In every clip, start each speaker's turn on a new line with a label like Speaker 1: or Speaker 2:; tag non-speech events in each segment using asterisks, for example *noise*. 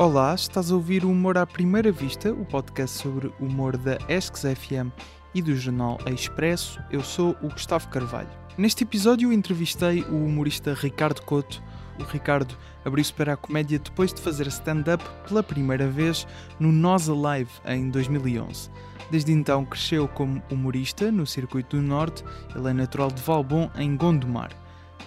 Speaker 1: Olá, estás a ouvir o Humor à Primeira Vista, o podcast sobre humor da Esques FM e do jornal Expresso. Eu sou o Gustavo Carvalho. Neste episódio entrevistei o humorista Ricardo Couto. O Ricardo abriu-se para a comédia depois de fazer stand-up pela primeira vez no Nós Alive em 2011. Desde então cresceu como humorista no Circuito do Norte. Ele é natural de Valbon, em Gondomar.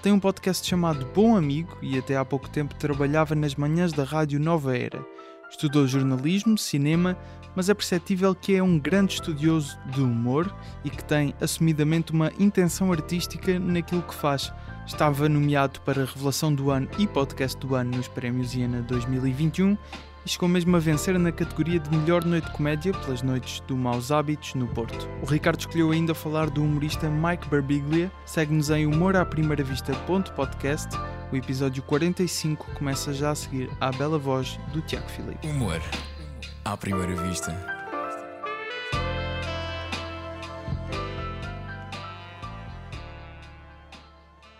Speaker 1: Tem um podcast chamado Bom Amigo e até há pouco tempo trabalhava nas manhãs da Rádio Nova Era. Estudou jornalismo, cinema, mas é perceptível que é um grande estudioso de humor e que tem assumidamente uma intenção artística naquilo que faz. Estava nomeado para Revelação do Ano e Podcast do Ano nos Prémios IANA 2021 e chegou mesmo a vencer na categoria de melhor noite de comédia pelas noites do Maus Hábitos no Porto. O Ricardo escolheu ainda falar do humorista Mike Barbiglia. Segue-nos em humoraprimeiravista.podcast. O episódio 45 começa já a seguir à bela voz do Tiago Filipe.
Speaker 2: Humor à primeira vista.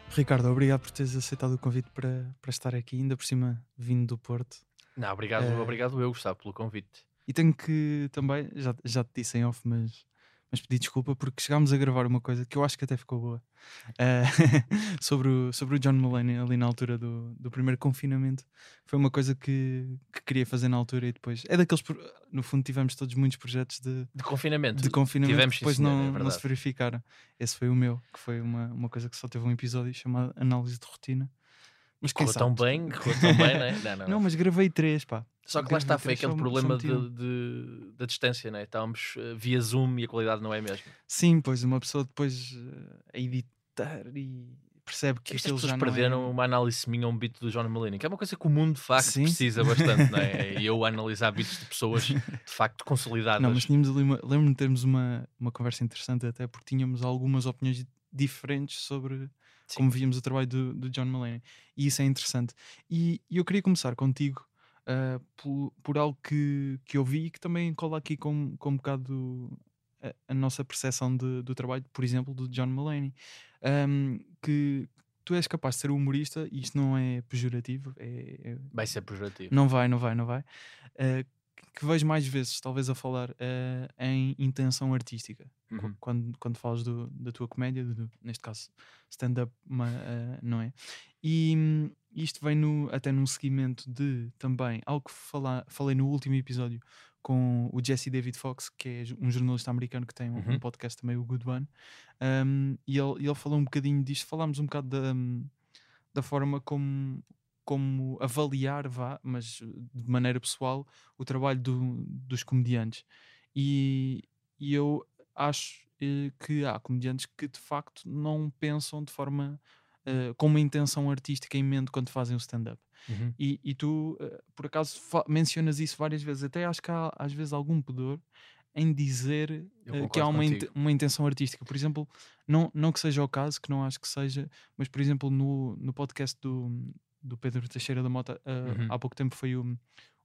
Speaker 1: Ricardo, obrigado por teres aceitado o convite para, para estar aqui, ainda por cima vindo do Porto.
Speaker 3: Não, obrigado,
Speaker 1: Eh,
Speaker 3: obrigado eu, Gustavo, pelo convite.
Speaker 1: E tenho que também, já, já te disse em off, mas, mas pedi desculpa porque chegámos a gravar uma coisa que eu acho que até ficou boa eh, *laughs* sobre, o, sobre o John Mulaney ali na altura do, do primeiro confinamento. Foi uma coisa que, que queria fazer na altura e depois. É daqueles, no fundo, tivemos todos muitos projetos de,
Speaker 3: De confinamento.
Speaker 1: de confinamento
Speaker 3: tivemos, sim,
Speaker 1: depois não,
Speaker 3: é
Speaker 1: não se verificaram. Esse foi o meu, que foi uma, uma coisa que só teve um episódio chamado Análise de Rotina. Mas quem
Speaker 3: Correu tão bem, correu tão bem, né? não é? *laughs* Não,
Speaker 1: Não, mas gravei três, pá.
Speaker 3: Só que lá está, foi aquele problema de, de- da distância, né? Estávamos eh, via Zoom e a qualidade não é a mesma.
Speaker 1: Sim, pois uma pessoa depois eh, a editar e percebe que
Speaker 3: As
Speaker 1: aquilo
Speaker 3: pessoas
Speaker 1: já
Speaker 3: perderam
Speaker 1: é...
Speaker 3: uma análise minha a um beat do John Mulaney, que é uma coisa que o mundo de facto
Speaker 1: Sim.
Speaker 3: precisa bastante, não é? *laughs* E eu analisar beats de pessoas de facto consolidadas.
Speaker 1: Não, mas tínhamos ali uma... Lembro-me de termos uma, uma conversa interessante até porque tínhamos algumas opiniões diferentes sobre. Como víamos o trabalho do, do John Mulaney. E isso é interessante. E, e eu queria começar contigo ah, por, por algo que, que eu vi e que também cola aqui com, com um bocado a, a nossa percepção de- do trabalho, por exemplo, do John Mulaney. Ahm, que tu és capaz de ser humorista, e isto não é pejorativo, é- é,
Speaker 3: Vai ser pejorativo.
Speaker 1: não vai, não vai, não vai. Eh, que vejo mais vezes, talvez, a falar eh, em intenção artística.
Speaker 3: Uhum.
Speaker 1: Quando, quando falas do- da tua comédia, do- neste caso stand-up, eh, não é? E hum, isto vem no, até num seguimento de também algo que fala, falei no último episódio com o Jesse David Fox, que é um jornalista americano que tem um, um
Speaker 3: Uhum.
Speaker 1: podcast também, o Good One. Um, e ele, ele falou um bocadinho disto, falámos um bocado da, hum, da forma como, como avaliar, vá, mas uh, de maneira pessoal, o trabalho do- dos comediantes. E, e eu acho eh, que há comediantes que de facto não pensam de forma eh, com uma intenção artística em mente quando fazem o stand-up.
Speaker 3: Uhum.
Speaker 1: E, e tu, eh, por acaso, mencionas isso várias vezes. Até acho que há às vezes algum pudor em dizer
Speaker 3: Eu
Speaker 1: eh, que há uma,
Speaker 3: contigo.
Speaker 1: uma intenção artística. Por exemplo, não, não que seja o caso, que não acho que seja, mas por exemplo, no, no podcast do, do Pedro Teixeira da Mota, eh,
Speaker 3: Uhum.
Speaker 1: há pouco tempo foi o,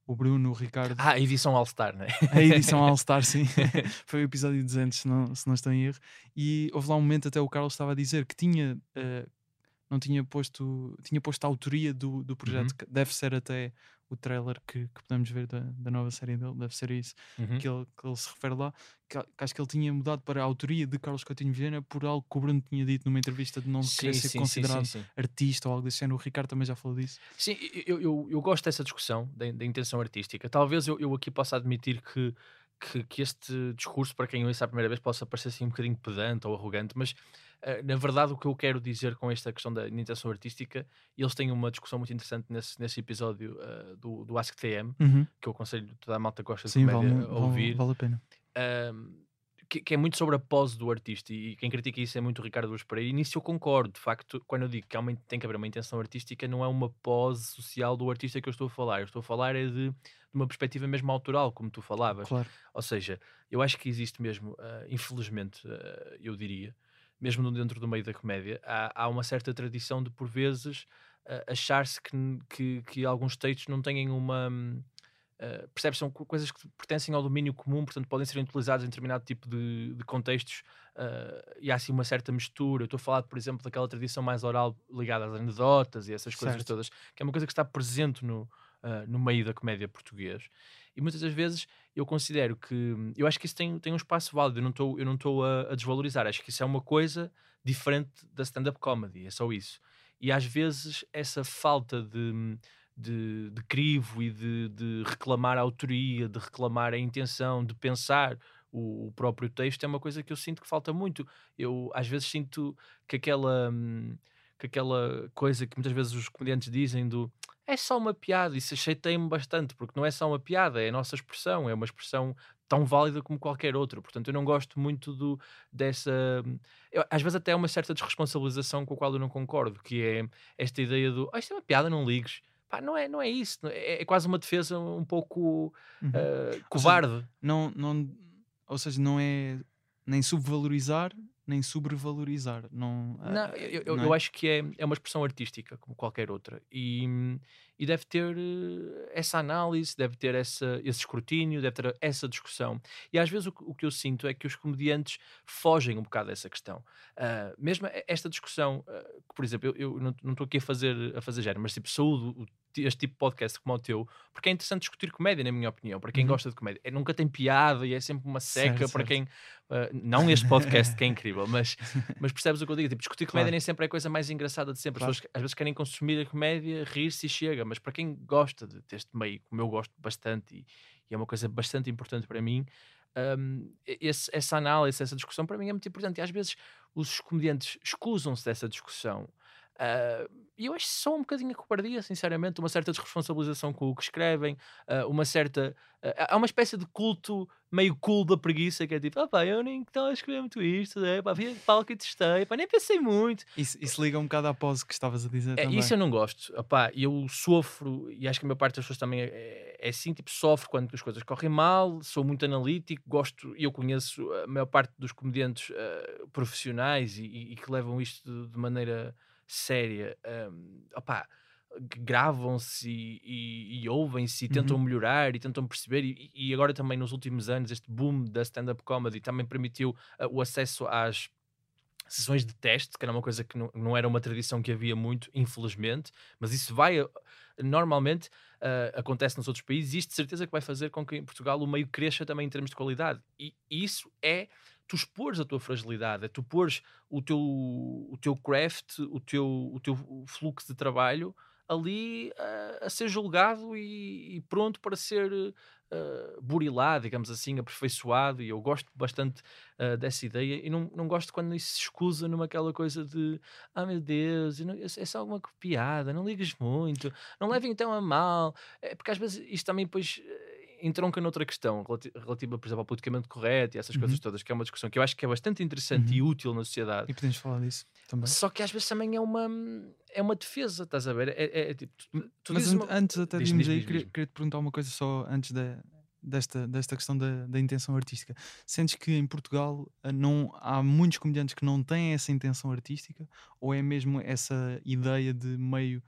Speaker 1: o Bruno, o Ricardo,
Speaker 3: Ah, a edição All-Star, né? *laughs*
Speaker 1: a edição All Star, sim. *laughs* foi o episódio 200, se não, se não estou em erro. E houve lá um momento, até o Carlos estava a dizer que tinha. eh, não tinha posto, tinha posto a autoria do, do projeto,
Speaker 3: Uhum.
Speaker 1: que deve ser até o trailer que, que podemos ver da, da nova série dele, deve ser isso
Speaker 3: Uhum.
Speaker 1: que, ele, que ele se refere lá, que, que acho que ele tinha mudado para a autoria de Carlos Coutinho Vilhena por algo que o Bruno tinha dito numa entrevista de não querer ser considerado
Speaker 3: sim, sim.
Speaker 1: artista ou algo desse género. O Ricardo também já falou disso.
Speaker 3: Sim, eu, eu, eu gosto dessa discussão da, da intenção artística. Talvez eu, eu aqui possa admitir que, que, que este discurso, para quem ouça a primeira vez, possa parecer assim um bocadinho pedante ou arrogante, mas na verdade o que eu quero dizer com esta questão da intenção artística, eles têm uma discussão muito interessante nesse, nesse episódio eh, do, do Ask TM, que eu aconselho toda a malta que gosta de
Speaker 1: Sim, vale,
Speaker 3: comédia a
Speaker 1: vale,
Speaker 3: ouvir.
Speaker 1: vale a pena.
Speaker 3: Um, que, que é muito sobre a pose do artista e quem critica isso é muito o Ricardo Luz Pereira e nisso eu concordo, de facto quando eu digo que uma, tem que haver uma intenção artística não é uma pose social do artista que eu estou a falar, eu estou a falar é de, de uma perspectiva mesmo autoral, como tu falavas
Speaker 1: Claro.
Speaker 3: ou seja, eu acho que existe mesmo, ah, infelizmente, ah, eu diria, mesmo no- dentro do meio da comédia, há, há uma certa tradição de, por vezes, ah, achar-se que, que, que alguns textos não têm uma. hum, ah, percebes? São co- coisas que pertencem ao domínio comum, portanto podem ser utilizados em determinado tipo de, de contextos ah, e há assim uma certa mistura. Eu estou a falar, por exemplo, daquela tradição mais oral ligada às anedotas e essas coisas
Speaker 1: Certo.
Speaker 3: todas, que é uma coisa que está presente no, uh, no meio da comédia português. E muitas das vezes eu considero que. Eu acho que isso tem, tem um espaço válido, eu não estou, eu não estou a, a desvalorizar. Acho que isso é uma coisa diferente da stand-up comedy, é só isso. E às vezes essa falta de, de, de crivo e de, de, reclamar a autoria, de reclamar a intenção, de pensar o, o, próprio texto é uma coisa que eu sinto que falta muito. Eu às vezes sinto que aquela, que aquela coisa que muitas vezes os comediantes dizem do é só uma piada, isso acheitei-me bastante, porque não é só uma piada, é a nossa expressão, é uma expressão tão válida como qualquer outra. Portanto, eu não gosto muito do, dessa. Eu, às vezes, até é uma certa desresponsabilização com a qual eu não concordo, que é esta ideia do oh, isto é uma piada, não ligues. Pá, não, é, não é isso, é, é quase uma defesa um pouco uhum. uh, covarde.
Speaker 1: Seja, não, não, ou seja, não é nem subvalorizar nem sobrevalorizar. Não,
Speaker 3: não, eu, eu, não é? eu, acho que é, é uma expressão artística, como qualquer outra, e, e deve ter eh, essa análise, deve ter essa, esse escrutínio, deve ter essa discussão. E às vezes o, o que eu sinto é que os comediantes fogem um bocado dessa questão. Uh, mesmo esta discussão, uh, por exemplo, eu, eu não estou aqui a fazer, a fazer género, mas tipo, saúdo este tipo de podcast como o teu, porque é interessante discutir comédia, na minha opinião, para quem uhum. gosta de comédia. É, nunca tem piada e é sempre uma seca certo, para certo. quem. Uh, não este podcast que é incrível, *laughs* mas, mas percebes o que eu digo? Tipo, discutir comédia claro. nem sempre é a coisa mais engraçada de sempre. Claro. As pessoas às vezes querem consumir a comédia, rir-se e chega, mas para quem gosta de, deste meio, como eu gosto bastante e, e é uma coisa bastante importante para mim. Um, esse, essa análise, essa discussão para mim é muito importante e às vezes os comediantes escusam-se dessa discussão e eu acho só um bocadinho a cobardia, sinceramente, uma certa desresponsabilização com o que escrevem, uh, uma certa. Uh, há uma espécie de culto meio cool da preguiça que é tipo, ah pá, eu nem estava a escrever muito isto, né? pá, vi palco e testei, pá, nem pensei muito.
Speaker 1: Isso, isso liga um bocado à pose que estavas a dizer. É, também.
Speaker 3: Isso eu não gosto, pá, eu sofro, e acho que a maior parte das pessoas também é, é assim, tipo, sofro quando as coisas correm mal, sou muito analítico, gosto, e eu conheço a maior parte dos comediantes uh, profissionais e, e, e, que levam isto de, de maneira séria, um, opá, gravam-se e, e, e ouvem-se e tentam uhum. melhorar e tentam perceber e, e, agora também nos últimos anos este boom da stand-up comedy também permitiu uh, o acesso às sessões de teste, que era uma coisa que não, não, era uma tradição que havia muito, infelizmente, mas isso vai uh, normalmente uh, acontece nos outros países e isto de certeza que vai fazer com que em Portugal o meio cresça também em termos de qualidade e isso é tu expores a tua fragilidade, é tu pôres o teu, o teu craft, o teu, o teu fluxo de trabalho ali uh, a ser julgado e, e, pronto para ser uh, burilado, digamos assim, aperfeiçoado. E eu gosto bastante uh, dessa ideia e não, não gosto quando isso se escusa numa aquela coisa de ah meu Deus, não, é só alguma piada, não ligas muito, não levem então a mal. É, porque às vezes isto também depois entronca noutra questão relativa, por exemplo, ao politicamente correto e essas uhum. coisas todas, que é uma discussão que eu acho que é bastante interessante uhum. e útil na sociedade.
Speaker 1: E podemos falar disso também.
Speaker 3: Só que às vezes também é uma, é uma defesa, estás a ver? É, é, é tipo, tu,
Speaker 1: tu Mas uma... antes até de irmos aí, queria, queria, te perguntar uma coisa só antes de, desta, desta questão da, da intenção artística. Sentes que em Portugal eh, não, há muitos comediantes que não têm essa intenção artística ou é mesmo essa ideia de meio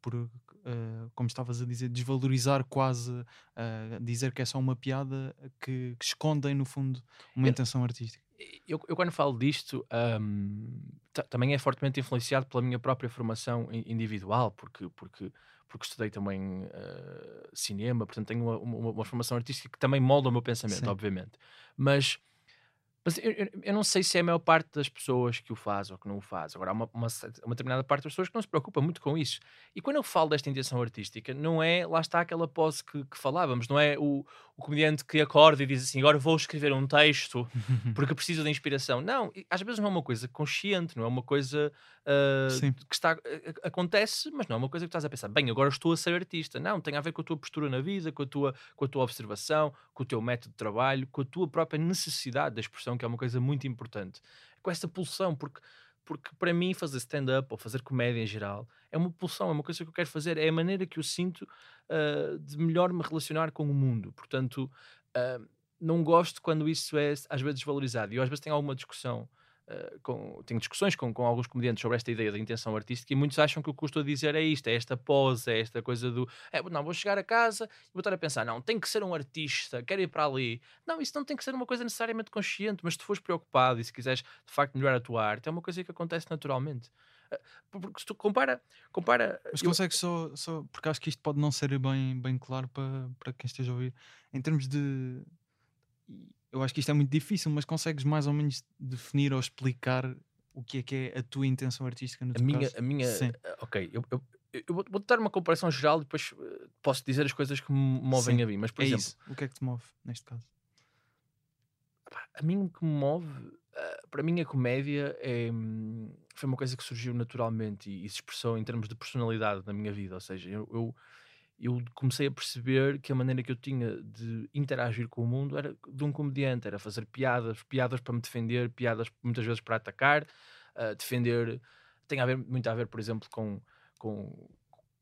Speaker 1: por, uh, como estavas a dizer, desvalorizar quase, uh, dizer que é só uma piada que, que escondem, no fundo, uma eu, intenção artística.
Speaker 3: Eu, eu, quando falo disto, um, também é fortemente influenciado pela minha própria formação individual, porque, porque, porque estudei também uh, cinema, portanto tenho uma, uma, uma, formação artística que também molda o meu pensamento, Sim. obviamente. Mas mas eu, eu, eu, não sei se é a maior parte das pessoas que o faz ou que não o faz. Agora, há uma, uma, uma, determinada parte das pessoas que não se preocupa muito com isso. E quando eu falo desta intenção artística, não é, lá está aquela pose que, que falávamos, não é o, o comediante que acorda e diz assim: agora vou escrever um texto *laughs* porque preciso de inspiração. Não, às vezes não é uma coisa consciente, não é uma coisa uh, que está, acontece, mas não é uma coisa que estás a pensar, bem, agora estou a ser artista. Não, tem a ver com a tua postura na vida, com a tua, com a tua observação, com o teu método de trabalho, com a tua própria necessidade da expressão, que é uma coisa muito importante. Com essa pulsão, porque porque para mim fazer stand-up ou fazer comédia em geral é uma pulsão, é uma coisa que eu quero fazer, é a maneira que eu sinto uh, de melhor me relacionar com o mundo. Portanto, uh, não gosto quando isso é às vezes desvalorizado. E eu às vezes tenho alguma discussão Uh, com, tenho discussões com, com alguns comediantes sobre esta ideia da intenção artística e muitos acham que o que eu estou a dizer é isto, é esta pose, é esta coisa do é, não, vou chegar a casa e vou estar a pensar, não, tem que ser um artista, quero ir para ali. Não, isso não tem que ser uma coisa necessariamente consciente, mas se tu fores preocupado e se quiseres de facto melhorar a tua arte, é uma coisa que acontece naturalmente. Uh, porque se tu compara. compara
Speaker 1: Mas
Speaker 3: eu-
Speaker 1: consegues só, só. Porque acho que isto pode não ser bem, bem claro para, para quem esteja a ouvir. Em termos de. Eu acho que isto é muito difícil, mas consegues mais ou menos definir ou explicar o que é que é a tua intenção artística no
Speaker 3: a
Speaker 1: teu
Speaker 3: minha,
Speaker 1: caso?
Speaker 3: a minha
Speaker 1: Sim.
Speaker 3: uh, ok, eu, eu, eu vou, vou dar uma comparação geral e depois uh, posso dizer as coisas que me movem
Speaker 1: Sim,
Speaker 3: a mim. Mas, por
Speaker 1: é
Speaker 3: exemplo,
Speaker 1: isso. O que é que te move neste caso?
Speaker 3: a mim o que me move, uh, para mim a comédia é, hum, foi uma coisa que surgiu naturalmente e, e se expressou em termos de personalidade na minha vida. Ou seja, eu, eu, eu comecei a perceber que a maneira que eu tinha de interagir com o mundo era de um comediante, era fazer piadas, piadas para me defender, piadas muitas vezes para atacar, uh, defender. Tem a ver, muito a ver, por exemplo, com, com,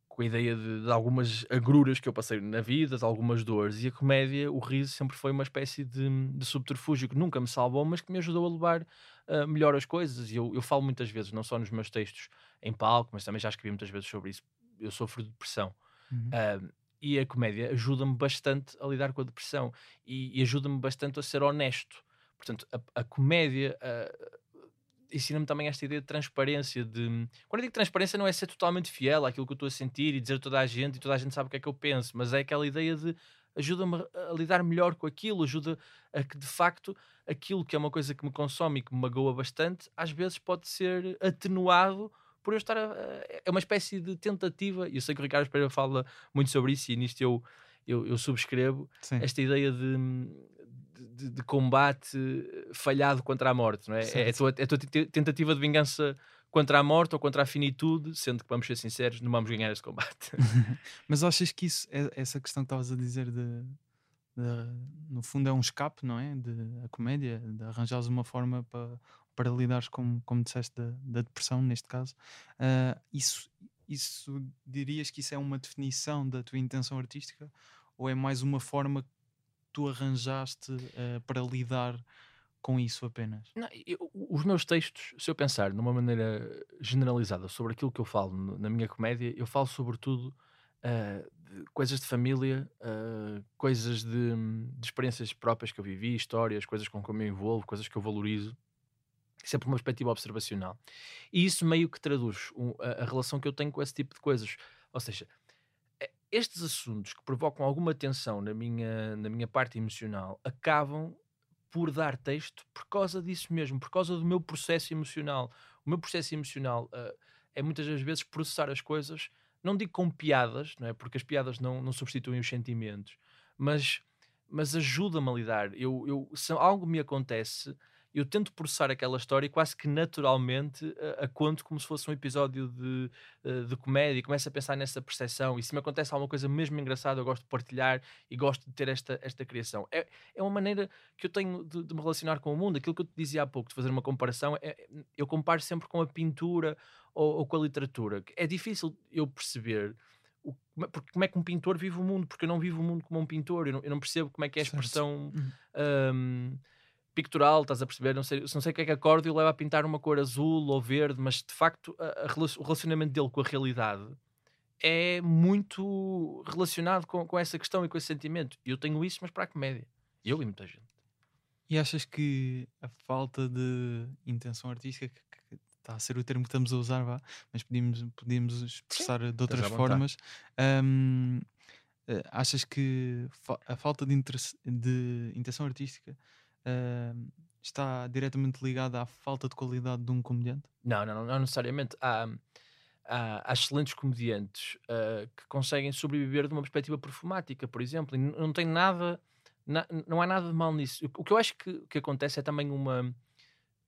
Speaker 3: com a ideia de, de algumas agruras que eu passei na vida, de algumas dores, e a comédia, o riso, sempre foi uma espécie de, de subterfúgio que nunca me salvou, mas que me ajudou a levar uh, melhor as coisas. E eu, eu falo muitas vezes, não só nos meus textos em palco, mas também já escrevi muitas vezes sobre isso. Eu sofro de depressão.
Speaker 1: Uhum.
Speaker 3: Uh, e a comédia ajuda-me bastante a lidar com a depressão e, e ajuda-me bastante a ser honesto. Portanto, a, a comédia uh, ensina-me também esta ideia de transparência. De... Quando eu digo transparência, não é ser totalmente fiel àquilo que eu estou a sentir e dizer a toda a gente e toda a gente sabe o que é que eu penso, mas é aquela ideia de ajuda-me a lidar melhor com aquilo, ajuda a que de facto aquilo que é uma coisa que me consome e que me magoa bastante, às vezes pode ser atenuado por eu estar a, é uma espécie de tentativa, e eu sei que o Ricardo Pereira fala muito sobre isso e nisto eu, eu, eu subscrevo
Speaker 1: Sim.
Speaker 3: esta ideia de, de, de combate falhado contra a morte, não é? É a tua, é a tua te- tentativa de vingança contra a morte ou contra a finitude, sendo que vamos ser sinceros, não vamos ganhar este combate. *laughs*
Speaker 1: Mas achas que isso, é- essa questão que estavas a dizer de, de- no fundo é um escape, não é? De a comédia, de arranjares uma forma para, para lidares com, como disseste, da, da depressão, neste caso. Ah, isso, isso dirias que isso é uma definição da tua intenção artística ou é mais uma forma que tu arranjaste ah, para lidar com isso apenas?
Speaker 3: Não, eu- os meus textos, se eu pensar numa maneira generalizada sobre aquilo que eu falo na minha comédia, eu falo sobretudo ah, de coisas de família, ah, coisas de, de experiências próprias que eu vivi, histórias, coisas com que eu me envolvo, coisas que eu valorizo. Sempre uma perspectiva observacional. E isso meio que traduz um- a, a relação que eu tenho com esse tipo de coisas. Ou seja, estes assuntos que provocam alguma tensão na minha, na minha parte emocional acabam por dar texto por causa disso mesmo, por causa do meu processo emocional. O meu processo emocional ah, é muitas das vezes processar as coisas, não digo com piadas, não é? porque as piadas não, não substituem os sentimentos, mas, mas ajuda-me a lidar. Eu, eu, se algo me acontece, eu tento processar aquela história e quase que naturalmente a, a conto como se fosse um episódio de, eh, de comédia e começo a pensar nessa percepção. E se me acontece alguma coisa mesmo engraçada, eu gosto de partilhar e gosto de ter esta, esta criação. É, é uma maneira que eu tenho de, de me relacionar com o mundo. Aquilo que eu te dizia há pouco, de fazer uma comparação, é, é- eu comparo sempre com a pintura ou, ou com a literatura. É difícil eu perceber. é- porque como é que um pintor vive o mundo? Porque eu não vivo o mundo como um pintor, eu não, eu não percebo como é que é a expressão
Speaker 1: Uhum.
Speaker 3: Pictural, estás a perceber? Não sei, não sei o que é que acorde e o leva a pintar uma cor azul ou verde, mas de facto a- a o relacionamento dele com a realidade é muito relacionado com, com essa questão e com esse sentimento. Eu tenho isso, mas para a comédia. Eu e muita gente.
Speaker 1: E achas que a falta de intenção artística, que, está a ser o termo que estamos a usar, vá, mas podíamos, podíamos expressar de outras formas, hum, eh, achas que a falta de, de intenção artística está diretamente ligada à falta de qualidade de um comediante?
Speaker 3: Não, não, não, não necessariamente. Há, há, há excelentes comediantes ah, que conseguem sobreviver de uma perspectiva performática, por exemplo, e não tem nada, na- não há nada de mal nisso. O que eu acho que, que acontece é também uma,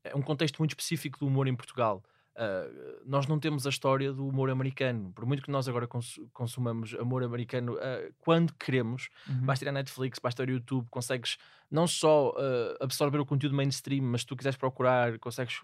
Speaker 3: é um contexto muito específico do humor em Portugal. Ah, nós não temos a história do humor americano. Por muito que nós agora cons- consumamos amor americano ah, quando queremos,
Speaker 1: Uhum.
Speaker 3: basta ir à Netflix, basta ir ao YouTube, consegues não só ah, absorver o conteúdo mainstream, mas se tu quiseres procurar, consegues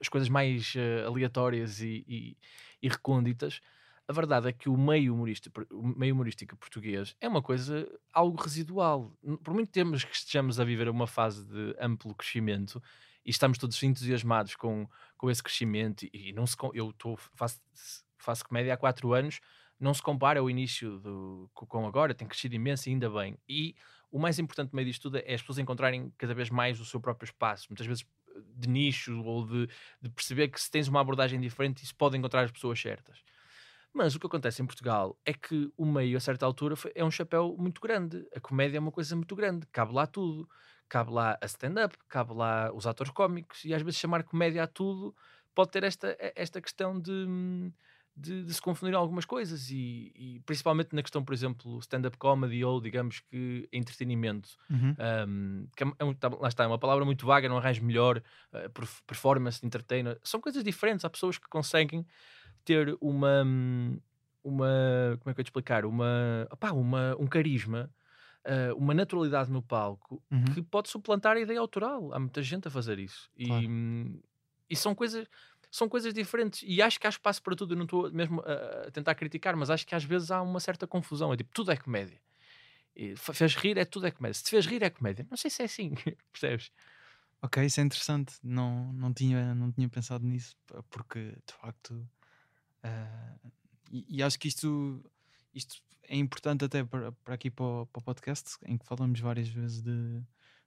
Speaker 3: as coisas mais aleatórias e, e, e recônditas. A verdade é que o meio, humorista, o meio humorístico português é uma coisa algo residual. Por muito tempo que estejamos a viver uma fase de amplo crescimento e estamos todos entusiasmados com, com esse crescimento, e, não se, eu tô, faço, faço comédia há quatro anos, não se compara ao início do, co- com agora, tem crescido imenso e ainda bem. E o mais importante no meio disto tudo é as pessoas encontrarem cada vez mais o seu próprio espaço, muitas vezes de nicho ou de, de perceber que se tens uma abordagem diferente, isso pode encontrar as pessoas certas. Mas o que acontece em Portugal é que o meio, a certa altura, é um chapéu muito grande. A comédia é uma coisa muito grande, cabe lá tudo. Cabe lá a stand-up, cabe lá os atores cómicos, e às vezes chamar comédia a tudo pode ter esta, esta questão de, de, de se confundir algumas coisas, e, e principalmente na questão, por exemplo, stand-up comedy ou, digamos que, entretenimento.
Speaker 1: Uhum.
Speaker 3: Um, que é é tá- lá está, é uma palavra muito vaga, não arranjo melhor, uh, perf- performance, entertainer, são coisas diferentes. Há pessoas que conseguem ter uma, hum, uma como é que eu ia te explicar? Uma, opá, uma, um carisma, uh, uma naturalidade no palco
Speaker 1: Uhum.
Speaker 3: que pode suplantar a ideia autoral. Há muita gente a fazer isso.
Speaker 1: Claro.
Speaker 3: E, e são coisas. São coisas diferentes e acho que há espaço para tudo. Eu não estou mesmo a, a tentar criticar, mas acho que às vezes há uma certa confusão. É tipo, tudo é comédia. E fez rir, é tudo é comédia. Se te fez rir, é comédia. Não sei se é assim, *laughs* percebes?
Speaker 1: Ok, isso é interessante. Não, não, tinha, não tinha pensado nisso, porque de facto. ah, e, e acho que isto, isto é importante até para, para aqui para o, para o podcast, em que falamos várias vezes de,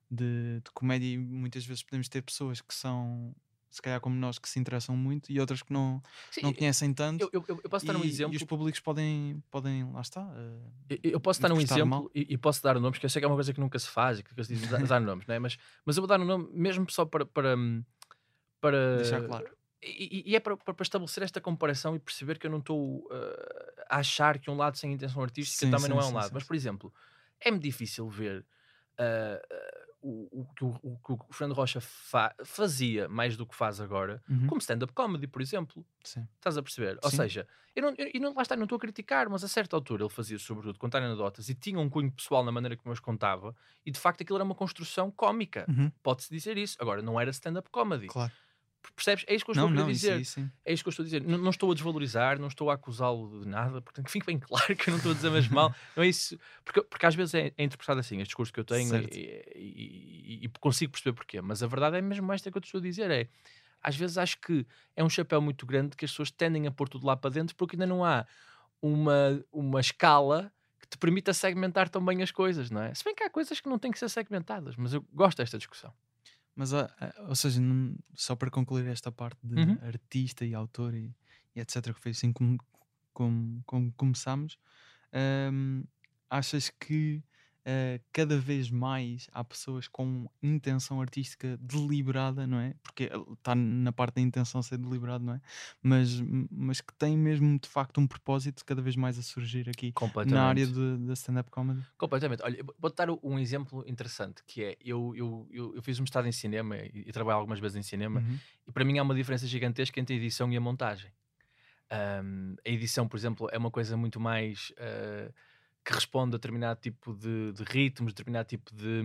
Speaker 1: de, de comédia e muitas vezes podemos ter pessoas que são, se calhar como nós, que se interessam muito e outras que não,
Speaker 3: Sim,
Speaker 1: não conhecem tanto.
Speaker 3: eu, eu, eu- posso dar um exemplo.
Speaker 1: e os públicos podem, podem lá está. ah,
Speaker 3: Eu- Eu posso dar um exemplo e, e posso dar nomes, que eu sei que é uma coisa que nunca se faz e que se diz dar, dar nomes, não é? mas, mas eu vou dar um nome mesmo só para. para, para
Speaker 1: Deixar claro.
Speaker 3: E, e- e é para, para- estabelecer esta comparação e perceber que eu não estou uh, a achar que um lado sem intenção artística
Speaker 1: Sim,
Speaker 3: também não
Speaker 1: sim,
Speaker 3: é um
Speaker 1: sim,
Speaker 3: lado. Mas, por exemplo, é-me difícil ver uh, uh, o, que o, o o Fernando Rocha fa- fazia mais do que faz agora,
Speaker 1: Uhum,
Speaker 3: como stand-up comedy, por exemplo.
Speaker 1: sim.
Speaker 3: Estás a perceber? Ou seja, eu não, eu, eu não, lá está, não estou a criticar, mas a certa altura ele fazia sobretudo contar anedotas e tinha um cunho pessoal na maneira como eu as contava e de facto aquilo era uma construção cómica.
Speaker 1: Uhum,
Speaker 3: Pode-se dizer isso. Agora, não era stand-up comedy.
Speaker 1: claro.
Speaker 3: Percebes? É isso que eu
Speaker 1: Não,
Speaker 3: estou a querer
Speaker 1: não, isso,
Speaker 3: dizer.
Speaker 1: aí sim.
Speaker 3: É isso que eu estou a dizer. Não, não estou a desvalorizar, não estou a acusá-lo de nada, portanto, que fique bem claro que eu não estou a dizer mesmo mal. *laughs* Não é isso. Porque, porque às vezes é, é interpretado assim, este discurso que eu tenho, e, e- e- e consigo perceber porquê. Mas a verdade é mesmo esta que eu te estou a dizer: é às vezes acho que é um chapéu muito grande que as pessoas tendem a pôr tudo lá para dentro porque ainda não há uma, uma escala que te permita segmentar também as coisas, não é? Se bem que há coisas que não têm que ser segmentadas, mas eu gosto desta discussão.
Speaker 1: Mas, ah, ah, ou seja, não- só para concluir esta parte de
Speaker 3: Uhum.
Speaker 1: artista e autor e, e etc., que foi assim como, como, como começámos, ahm, achas que ah, cada vez mais há pessoas com intenção artística deliberada, não é? Porque está na parte da intenção ser deliberado, não é? Mas, mas que tem mesmo de facto um propósito cada vez mais a surgir aqui na área da stand-up comedy.
Speaker 3: Completamente. Olha, vou-te dar um exemplo interessante, que é, eu, eu, eu, eu fiz um mestrado em cinema e, e trabalho algumas vezes em cinema,
Speaker 1: Uhum.
Speaker 3: e para mim há uma diferença gigantesca entre a edição e a montagem. Ahm, a edição, por exemplo, é uma coisa muito mais ah, que responde a determinado tipo de, de ritmos, determinado tipo de,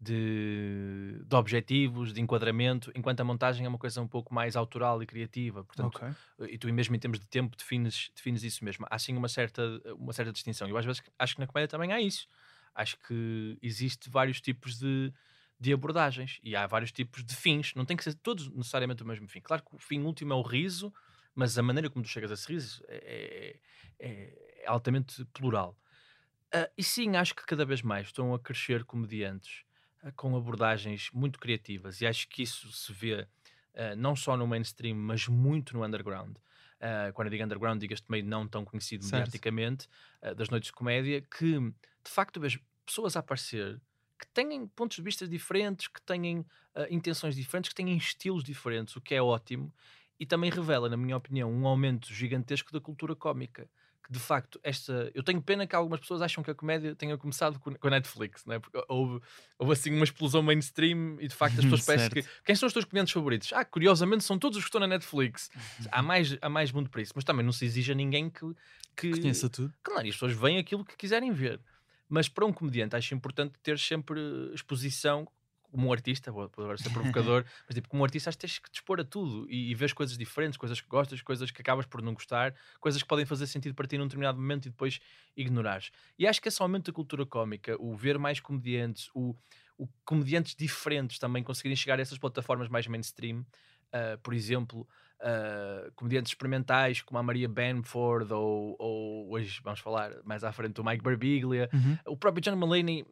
Speaker 3: de, de objetivos, de enquadramento, enquanto a montagem é uma coisa um pouco mais autoral e criativa. Portanto,
Speaker 1: Ok.
Speaker 3: e tu mesmo em termos de tempo defines, defines isso mesmo. Há sim uma certa, uma certa distinção. Eu às vezes acho que na comédia também há isso. Acho que existe vários tipos de, de abordagens e há vários tipos de fins. Não tem que ser todos necessariamente o mesmo fim. Claro que o fim último é o riso, mas a maneira como tu chegas a esse riso é, é- é altamente plural. Ah, e sim, acho que cada vez mais estão a crescer comediantes ah, com abordagens muito criativas e acho que isso se vê ah, não só no mainstream, mas muito no underground. Quando eu digo underground, digo este meio não tão conhecido
Speaker 1: Certo.
Speaker 3: mediaticamente, das noites de comédia, que de facto vejo pessoas a aparecer que têm pontos de vista diferentes, que têm intenções diferentes, que têm estilos diferentes, o que é ótimo, e também revela, na minha opinião, um aumento gigantesco da cultura cómica. Que de facto, esta. Eu tenho pena que algumas pessoas acham que a comédia tenha começado com, a Netflix, né? porque houve, houve assim uma explosão mainstream e de facto as pessoas *laughs* parecem que. Quem são os teus comediantes favoritos? Ah, curiosamente são todos os que estão na Netflix. Há mais, há mais mundo para isso, mas também não se exige a ninguém que. que
Speaker 1: Conheça tudo.
Speaker 3: Claro, e as pessoas veem aquilo que quiserem ver. Mas para um comediante acho importante ter sempre exposição como um artista, vou agora ser provocador, *laughs* mas tipo, como um artista acho que tens que te expor a tudo e, e vês coisas diferentes, coisas que gostas, coisas que acabas por não gostar, coisas que podem fazer sentido para ti num determinado momento e depois ignorares. E acho que esse aumento da cultura cómica, o ver mais comediantes, o, o comediantes diferentes também conseguirem chegar a essas plataformas mais mainstream, ah, por exemplo, ah, comediantes experimentais como a Maria Benford ou, ou hoje vamos falar mais à frente o Mike Birbiglia,
Speaker 1: Uhum.
Speaker 3: o próprio John Mulaney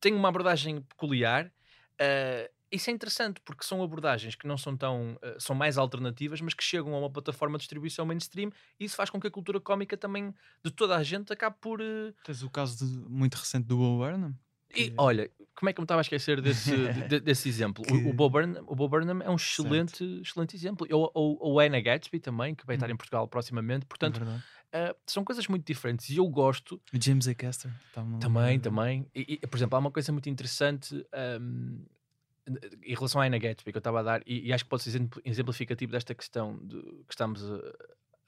Speaker 3: tem uma abordagem peculiar. eh, isso é interessante porque são abordagens que não são tão. uh, são mais alternativas, mas que chegam a uma plataforma de distribuição mainstream e isso faz com que a cultura cómica também, de toda a gente, acabe por. uh,
Speaker 1: Tens o caso de- muito recente do Bo Burnham.
Speaker 3: E
Speaker 1: que-
Speaker 3: olha, como é que eu me estava a esquecer desse, *laughs* de- desse exemplo? O-
Speaker 1: Que-
Speaker 3: O, Bo Burnham, o Bo Burnham é um excelente, excelente exemplo. Ou, ou, ou a Anna Gatsby também, que vai estar
Speaker 1: Hum.
Speaker 3: em Portugal proximamente.
Speaker 1: é
Speaker 3: Portanto,
Speaker 1: verdade.
Speaker 3: Uh, são coisas muito diferentes e eu gosto
Speaker 1: O James A. Caster. tá uma-
Speaker 3: também, também. E, e, por exemplo, há uma coisa muito interessante um, em relação à Anna Gatsby que eu estava a dar, e, e acho que pode ser exemplificativo desta questão de, que estamos a-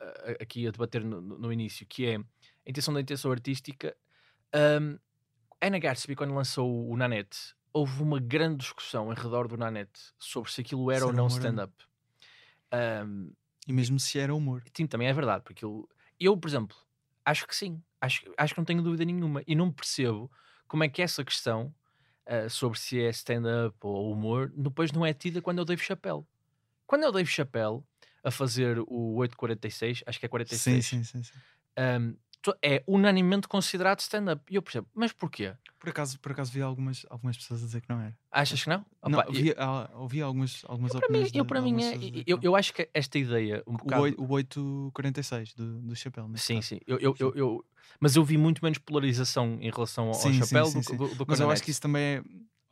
Speaker 3: a- aqui a debater no, no- no início, que é a intenção da intenção artística. Um, Anna Gatsby, quando lançou o Nanette, houve uma grande discussão em redor do Nanette sobre se aquilo era
Speaker 1: Se
Speaker 3: ou não. stand-up. Um,
Speaker 1: E mesmo se era humor.
Speaker 3: Sim, também é verdade, porque eu, eu por exemplo, acho que sim, acho, acho que não tenho dúvida nenhuma e não percebo como é que essa questão ah, sobre se é stand-up ou humor depois não é tida quando o Dave Chappelle. Quando o Dave Chappelle a fazer o 846, acho que é 46,
Speaker 1: Sim, sim, sim, sim.
Speaker 3: ahm, to- é unanimemente considerado stand-up. E eu percebo, mas porquê?
Speaker 1: Por acaso, por acaso vi algumas, algumas pessoas a dizer que não era.
Speaker 3: Achas que não?
Speaker 1: não,
Speaker 3: Opa, eu-
Speaker 1: ah, ouvi algumas, algumas
Speaker 3: eu, para mim,
Speaker 1: opiniões.
Speaker 3: eu, para mim é, eu, eu acho que esta ideia um
Speaker 1: O,
Speaker 3: bocado...
Speaker 1: o 846 do, do Chapéu.
Speaker 3: Sim,
Speaker 1: caso.
Speaker 3: sim. Eu, eu, eu, eu- mas eu vi muito menos polarização em relação ao, ao
Speaker 1: Sim, sim,
Speaker 3: chapéu
Speaker 1: sim,
Speaker 3: do,
Speaker 1: sim.
Speaker 3: do, do
Speaker 1: Mas eu acho que isso também é,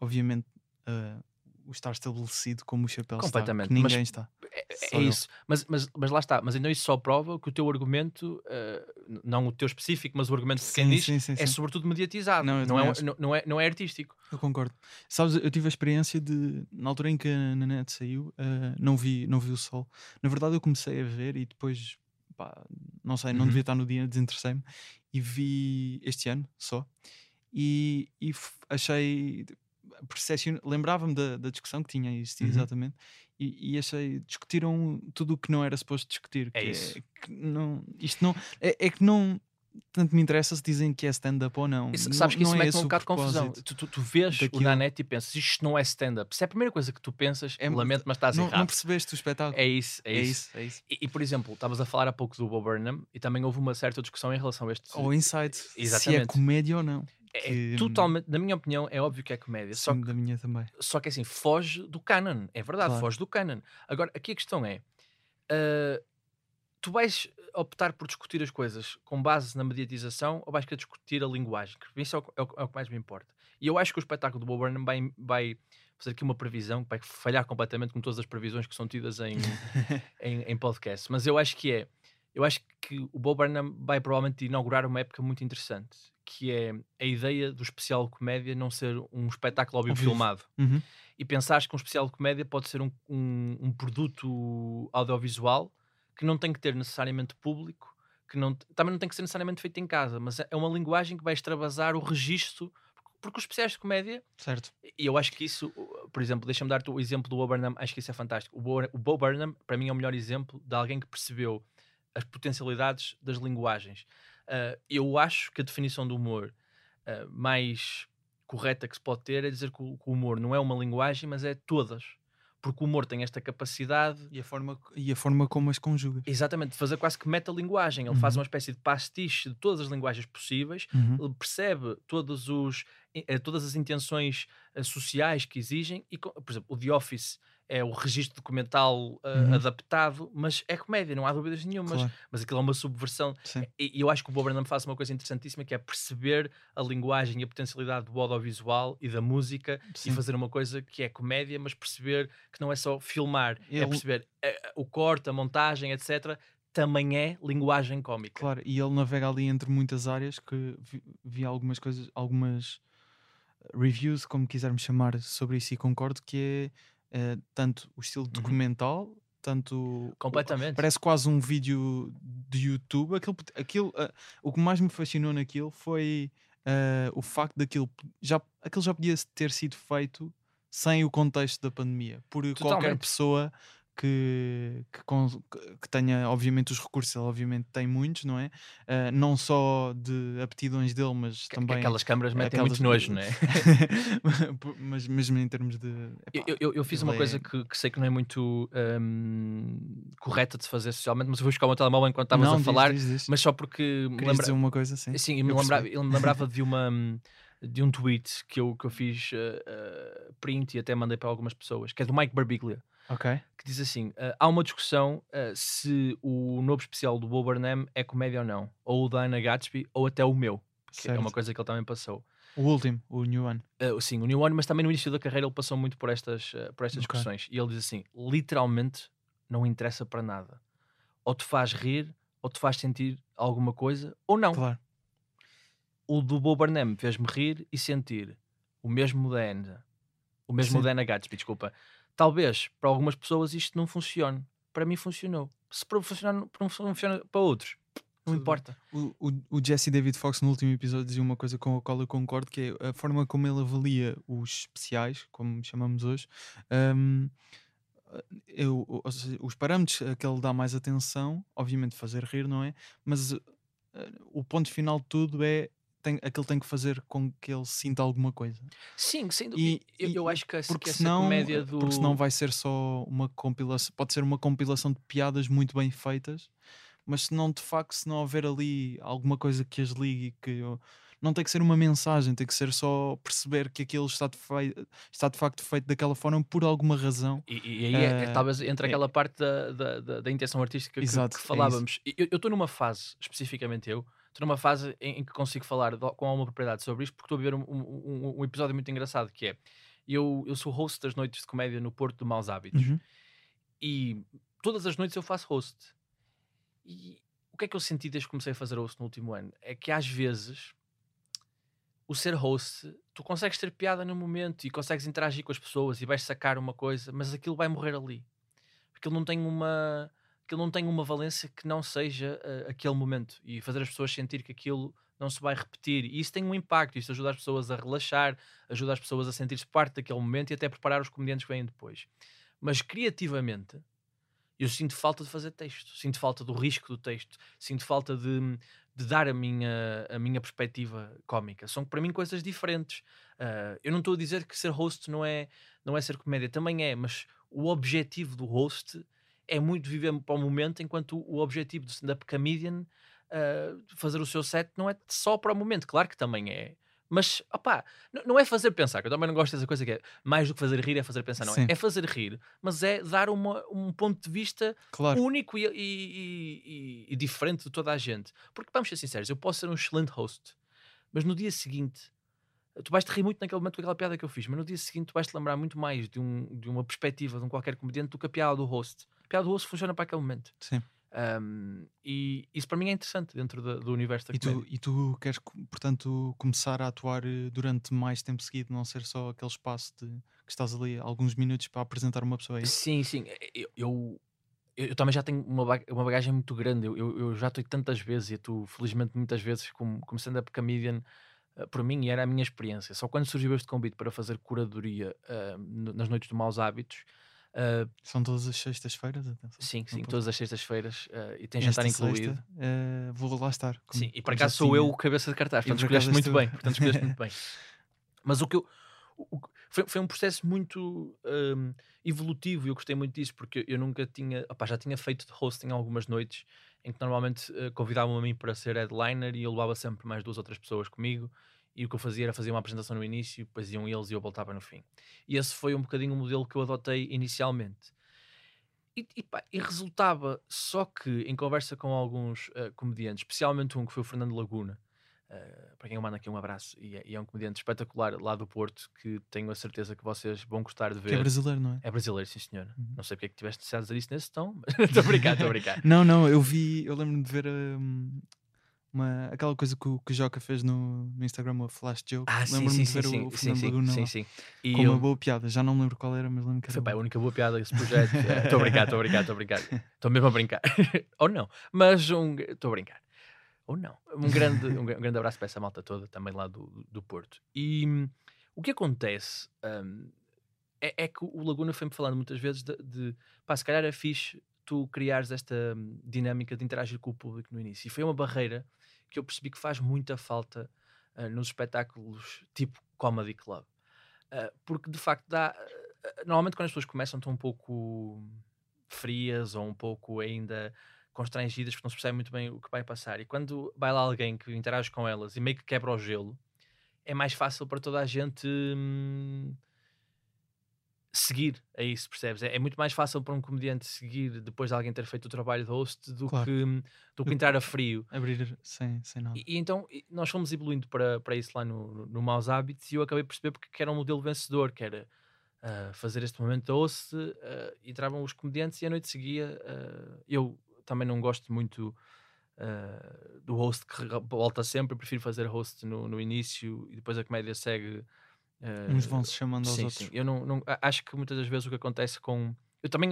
Speaker 1: obviamente, ah, o estar estabelecido como o Chapéu
Speaker 3: Completamente,
Speaker 1: está.
Speaker 3: Mas-
Speaker 1: ninguém está.
Speaker 3: É, isso. Mas, mas, mas lá está. Mas então isso só prova que o teu argumento, n- não o teu específico, mas o argumento de quem diz,
Speaker 1: sim, sim,
Speaker 3: é sobretudo mediatizado.
Speaker 1: Não,
Speaker 3: Não, é, não, não é, não é artístico.
Speaker 1: Eu concordo. Sabes, eu tive a experiência de, na altura em que a Nanette saiu, ah, não, vi, não vi o sol. Na verdade, eu comecei a ver e depois, pá, não sei, não
Speaker 3: Uhum.
Speaker 1: devia estar no dia, desinteressei-me e vi este ano só. E, e achei, lembrava-me da, da discussão que tinha existido,
Speaker 3: Uhum.
Speaker 1: exatamente. E, e achei, discutiram tudo o que não era suposto discutir.
Speaker 3: É
Speaker 1: que
Speaker 3: isso.
Speaker 1: que não, isto não, é, é que não. Tanto me interessa se dizem que é stand-up ou não.
Speaker 3: Isso-
Speaker 1: Não-
Speaker 3: sabes que isso
Speaker 1: não é
Speaker 3: mete
Speaker 1: esse
Speaker 3: um
Speaker 1: o
Speaker 3: bocado de confusão. Tu, tu, tu vês o
Speaker 1: daquilo.
Speaker 3: Nanete e pensas, isto não é stand-up. Se é a primeira coisa que tu pensas,
Speaker 1: É-
Speaker 3: lamento, mas estás
Speaker 1: Não,
Speaker 3: errado.
Speaker 1: não percebeste o espetáculo?
Speaker 3: É isso, é,
Speaker 1: É
Speaker 3: isso.
Speaker 1: isso, é isso.
Speaker 3: E, e, por exemplo, estavas a falar há pouco do Bob Burnham e também houve uma certa discussão em relação a este.
Speaker 1: Ou Inside, se é comédia ou não.
Speaker 3: É,
Speaker 1: que-
Speaker 3: totalmente, na minha opinião, é óbvio que é comédia. Só
Speaker 1: Sim,
Speaker 3: que
Speaker 1: da minha também.
Speaker 3: só que assim, foge do canon, é verdade,
Speaker 1: Claro.
Speaker 3: foge do canon. Agora, aqui a questão é: ah, tu vais optar por discutir as coisas com base na mediatização ou vais querer discutir a linguagem? Isso é o, que- é o- é o que mais me importa. E eu acho que o espetáculo do Bob Burnham vai, vai fazer aqui uma previsão que vai falhar completamente com todas as previsões que são tidas em, *laughs* em, em podcast. Mas eu acho que é. Eu acho que o Bob Burnham vai provavelmente inaugurar uma época muito interessante, que é a ideia do especial de comédia não ser um espetáculo vivo. filmado
Speaker 1: Uhum.
Speaker 3: e pensares que um especial de comédia pode ser um, um, um produto audiovisual que não tem que ter necessariamente público, que não, também não tem que ser necessariamente feito em casa, mas é uma linguagem que vai extravasar o registro, porque os especiais de comédia,
Speaker 1: Certo.
Speaker 3: e eu acho que isso, por exemplo, deixa-me dar-te o exemplo do Bo Burnham, acho que isso é fantástico. O Bo, o Bo Burnham, para mim, é o melhor exemplo de alguém que percebeu as potencialidades das linguagens. Ah, eu acho que a definição do humor ah, mais correta que se pode ter é dizer que o, que o humor não é uma linguagem, mas é todas. Porque o humor tem esta capacidade
Speaker 1: E a forma, e a forma como as conjuga.
Speaker 3: exatamente de fazer quase que metalinguagem. Ele faz
Speaker 1: Uhum.
Speaker 3: uma espécie de pastiche de todas as linguagens possíveis
Speaker 1: Uhum.
Speaker 3: ele percebe todos os, eh, todas as intenções eh, sociais que exigem e, por exemplo, o The Office é o registro documental eh,
Speaker 1: Uhum.
Speaker 3: adaptado, mas é comédia, não há dúvidas nenhumas.
Speaker 1: Claro.
Speaker 3: Mas aquilo é uma subversão.
Speaker 1: Sim.
Speaker 3: E, eu acho que o Bob Burnham faz uma coisa interessantíssima que é perceber a linguagem e a potencialidade do audiovisual e da música
Speaker 1: Sim.
Speaker 3: e fazer uma coisa que é comédia, mas perceber que não é só filmar, é
Speaker 1: Ele-
Speaker 3: perceber eh, o corte, a montagem, etc. Também é linguagem cómica.
Speaker 1: Claro, e ele navega ali entre muitas áreas que vi, vi algumas coisas, algumas reviews, como quisermos chamar, sobre isso e concordo que é eh, tanto o estilo documental, tanto o-
Speaker 3: Completamente.
Speaker 1: parece quase um vídeo de YouTube. Aquilo, aquilo, ah, o que mais me fascinou naquilo foi ah, o facto daquilo já, aquilo já podia ter sido feito sem o contexto da pandemia, por qualquer
Speaker 3: Totalmente.
Speaker 1: pessoa que, que, que- tenha, obviamente, os recursos, ele obviamente tem muitos, não é? Ah, não só de aptidões dele, mas
Speaker 3: Que-
Speaker 1: também.
Speaker 3: Aquelas câmaras metem
Speaker 1: aquelas-
Speaker 3: muito nojo, não é? *laughs*
Speaker 1: mas mesmo em termos de.
Speaker 3: Eu,
Speaker 1: epá,
Speaker 3: eu- eu fiz
Speaker 1: ele
Speaker 3: uma coisa
Speaker 1: é-
Speaker 3: que, que sei que não é muito hum, correta de fazer socialmente, mas eu vou buscar o meu telemóvel enquanto estavas a falar,
Speaker 1: diz, diz.
Speaker 3: mas só porque me lembra...
Speaker 1: dizer uma coisa?
Speaker 3: Sim, eu me,
Speaker 1: Eu
Speaker 3: lembrava, eu me lembrava *laughs* de uma de um tweet que eu, que eu fiz uh, uh, print e até mandei para algumas pessoas, que é do Mike Barbiglia,
Speaker 1: Ok.
Speaker 3: que diz assim: uh, há uma discussão uh, se o novo especial do Bo Burnham é comédia ou não, ou o da Anna Gatsby, ou até o meu, que é uma
Speaker 1: Certo.
Speaker 3: coisa que ele também passou.
Speaker 1: O último, o New One.
Speaker 3: Uh, sim, o New One, mas também no início da carreira ele passou muito por estas, por estas
Speaker 1: Ok.
Speaker 3: discussões. E ele diz assim: literalmente não interessa para nada. Ou te faz rir, ou te faz sentir alguma coisa, ou não.
Speaker 1: Claro.
Speaker 3: O do Bo Burnham fez-me rir e sentir o mesmo da Anna. O mesmo
Speaker 1: Sim.
Speaker 3: da Anna Gatsby, desculpa. Talvez para algumas pessoas isto não funcione. Para mim funcionou. Se para funcionar, não não funciona para outros, não
Speaker 1: Tudo
Speaker 3: importa.
Speaker 1: O, o, o Jesse David Fox no último episódio dizia uma coisa com a qual eu concordo, que é a forma como ele avalia os especiais, como chamamos hoje, hum, eu, seja, os parâmetros a que ele dá mais atenção, obviamente fazer rir, não é? Mas uh, o ponto final de tudo é tem, aquele tem que fazer com que ele sinta alguma coisa.
Speaker 3: Sim, sem
Speaker 1: E-
Speaker 3: dúvida. Eu,
Speaker 1: e-
Speaker 3: eu acho que,
Speaker 1: Porque
Speaker 3: que essa
Speaker 1: senão,
Speaker 3: comédia do.
Speaker 1: porque senão vai ser só uma compilação, pode ser uma compilação de piadas muito bem feitas, mas se não de facto, se não houver ali alguma coisa que as ligue, que eu- não tem que ser uma mensagem, tem que ser só perceber que aquilo está de, fei- está de facto feito daquela forma por alguma razão.
Speaker 3: E, e aí é- é,
Speaker 1: Eh,
Speaker 3: talvez entre
Speaker 1: é-
Speaker 3: aquela parte da, da, da- intenção artística que,
Speaker 1: Exato,
Speaker 3: que
Speaker 1: é
Speaker 3: falávamos. Eu estou numa fase, especificamente eu, estou numa fase em, em que consigo falar do- com alguma propriedade sobre isto, porque estou a ver um, um- um- um episódio muito engraçado que é eu, eu sou host das noites de comédia no Porto de Maus Hábitos
Speaker 1: Uhum.
Speaker 3: e todas as noites eu faço host. E o que é que eu senti desde que comecei a fazer host no último ano? É que às vezes o ser host, tu consegues ter piada no momento e consegues interagir com as pessoas e vais sacar uma coisa, mas aquilo vai morrer ali. Porque ele não tem uma aquilo não tem uma valência que não seja eh, aquele momento e fazer as pessoas sentir que aquilo não se vai repetir. E isso tem um impacto, isso ajuda as pessoas a relaxar, ajuda as pessoas a sentir-se parte daquele momento e até preparar os comediantes que vêm depois. Mas criativamente, eu sinto falta de fazer texto, sinto falta do risco do texto, sinto falta de, de dar a minha, a minha perspectiva cómica. São para mim coisas diferentes. Ah, eu não estou a dizer que ser host não é, não é ser comédia, também é, mas o objetivo do host é muito viver para o momento, enquanto o objetivo do stand-up comedian ah, fazer o seu set não é só para o momento, claro que também é. Mas, opá, não é fazer pensar, que eu também não gosto dessa coisa que é mais do que fazer rir é fazer pensar, não é?
Speaker 1: Sim.
Speaker 3: É fazer rir, mas é dar uma, um ponto de vista
Speaker 1: Claro.
Speaker 3: único e, e- e- e- e diferente de toda a gente. Porque vamos ser sinceros, eu posso ser um excelente host, mas no dia seguinte tu vais te rir muito naquele momento com aquela piada que eu fiz, mas no dia seguinte tu vais te lembrar muito mais de, um, de uma perspectiva de um qualquer comediante do que a piada do host. Piada do host funciona para aquele momento.
Speaker 1: Sim.
Speaker 3: Um, e isso para mim é interessante dentro da- do universo da
Speaker 1: E tu, e tu queres, portanto, começar a atuar eh, durante mais tempo seguido, não ser só aquele espaço de que estás ali alguns minutos para apresentar uma pessoa aí.
Speaker 3: Sim, sim. Eu, eu, eu também já tenho uma, uma bagagem muito grande. Eu, eu, já estou tantas vezes e tu, felizmente, muitas vezes, como, como stand-up comedian, eh, por mim, e era a minha experiência. Só quando surgiu este convite para fazer curadoria no- nas noites de maus hábitos, eh,
Speaker 1: São todas as sextas-feiras, atenção.
Speaker 3: sim, sim, todas as sextas-feiras eh, e tem jantar incluído.
Speaker 1: sexta, eh, vou lá estar. como-
Speaker 3: Sim, e
Speaker 1: já
Speaker 3: acaso sou eu o cabeça de cartaz, portanto
Speaker 1: por
Speaker 3: escolheste muito bem. Portanto, escolheste muito bem. *laughs* Mas o que eu. o- foi, foi um processo muito hum, evolutivo e eu gostei muito disso porque eu nunca tinha. opá, já tinha feito de hosting algumas noites em que normalmente eh, convidavam-me a mim para ser headliner e eu levava sempre mais duas ou três pessoas comigo. E o que eu fazia era fazer uma apresentação no início, depois iam eles e eu voltava no fim. E esse foi um bocadinho o modelo que eu adotei inicialmente. E, e, pá, e resultava só que em conversa com alguns eh, comediantes, especialmente um que foi o Fernando Laguna, eh, para quem eu mando aqui um abraço, e é, e é um comediante espetacular lá do Porto, que tenho a certeza que vocês vão gostar de ver.
Speaker 1: Que é brasileiro, não é?
Speaker 3: É brasileiro, sim senhor.
Speaker 1: Uhum.
Speaker 3: Não sei porque é que tiveste necessidade de dizer isso nesse tom, mas *laughs* estou a brincar, estou a brincar. *laughs*
Speaker 1: Não, não, eu vi, eu lembro-me de ver hum, uma, aquela coisa que o, que o Joca fez no, no Instagram, a Flash Joke.
Speaker 3: Ah,
Speaker 1: lembro-me de ver
Speaker 3: sim,
Speaker 1: o
Speaker 3: sim,
Speaker 1: Fernando Laguna
Speaker 3: sim, sim. E
Speaker 1: com
Speaker 3: eu-
Speaker 1: uma boa piada. Já não me lembro qual era, mas lembro que era
Speaker 3: Foi pá, a única boa piada desse projeto. É, *laughs* Estou a brincar, estou a brincar, estou a brincar. Estou mesmo a brincar. *laughs* Ou não. Mas um. Estou a brincar. Ou não. Um grande, um, gra- um grande abraço para essa malta toda, também lá do, do Porto. E o que acontece hum, é, é que o Laguna foi-me falando muitas vezes de, de pá, se calhar é fixe tu criares esta hum, dinâmica de interagir com o público no início. E foi uma barreira que eu percebi que faz muita falta ah, nos espetáculos tipo Comedy Club. Ah, porque de facto dá. ah, normalmente quando as pessoas começam estão um pouco frias ou um pouco ainda constrangidas porque não se percebe muito bem o que vai passar. E quando vai lá alguém que interage com elas e meio que quebra o gelo, é mais fácil para toda a gente hum, seguir a isso, percebes? É, é, muito mais fácil para um comediante seguir depois de alguém ter feito o trabalho de host do, claro. que, hum, do que entrar a frio.
Speaker 1: Abrir sem, sem nada.
Speaker 3: E, e então nós fomos evoluindo para, para isso lá no, no, Maus Hábitos e eu acabei por perceber porque que era um modelo vencedor, que era uh, fazer este momento de host, uh, entravam os comediantes e a noite seguia. Uh, eu também não gosto muito uh, do host que volta sempre, eu prefiro fazer host no, no início e depois a comédia segue.
Speaker 1: Uh, Uns vão se chamando aos sim, outros. Sim.
Speaker 3: Eu não, não, acho que muitas das vezes o que acontece com. Eu também.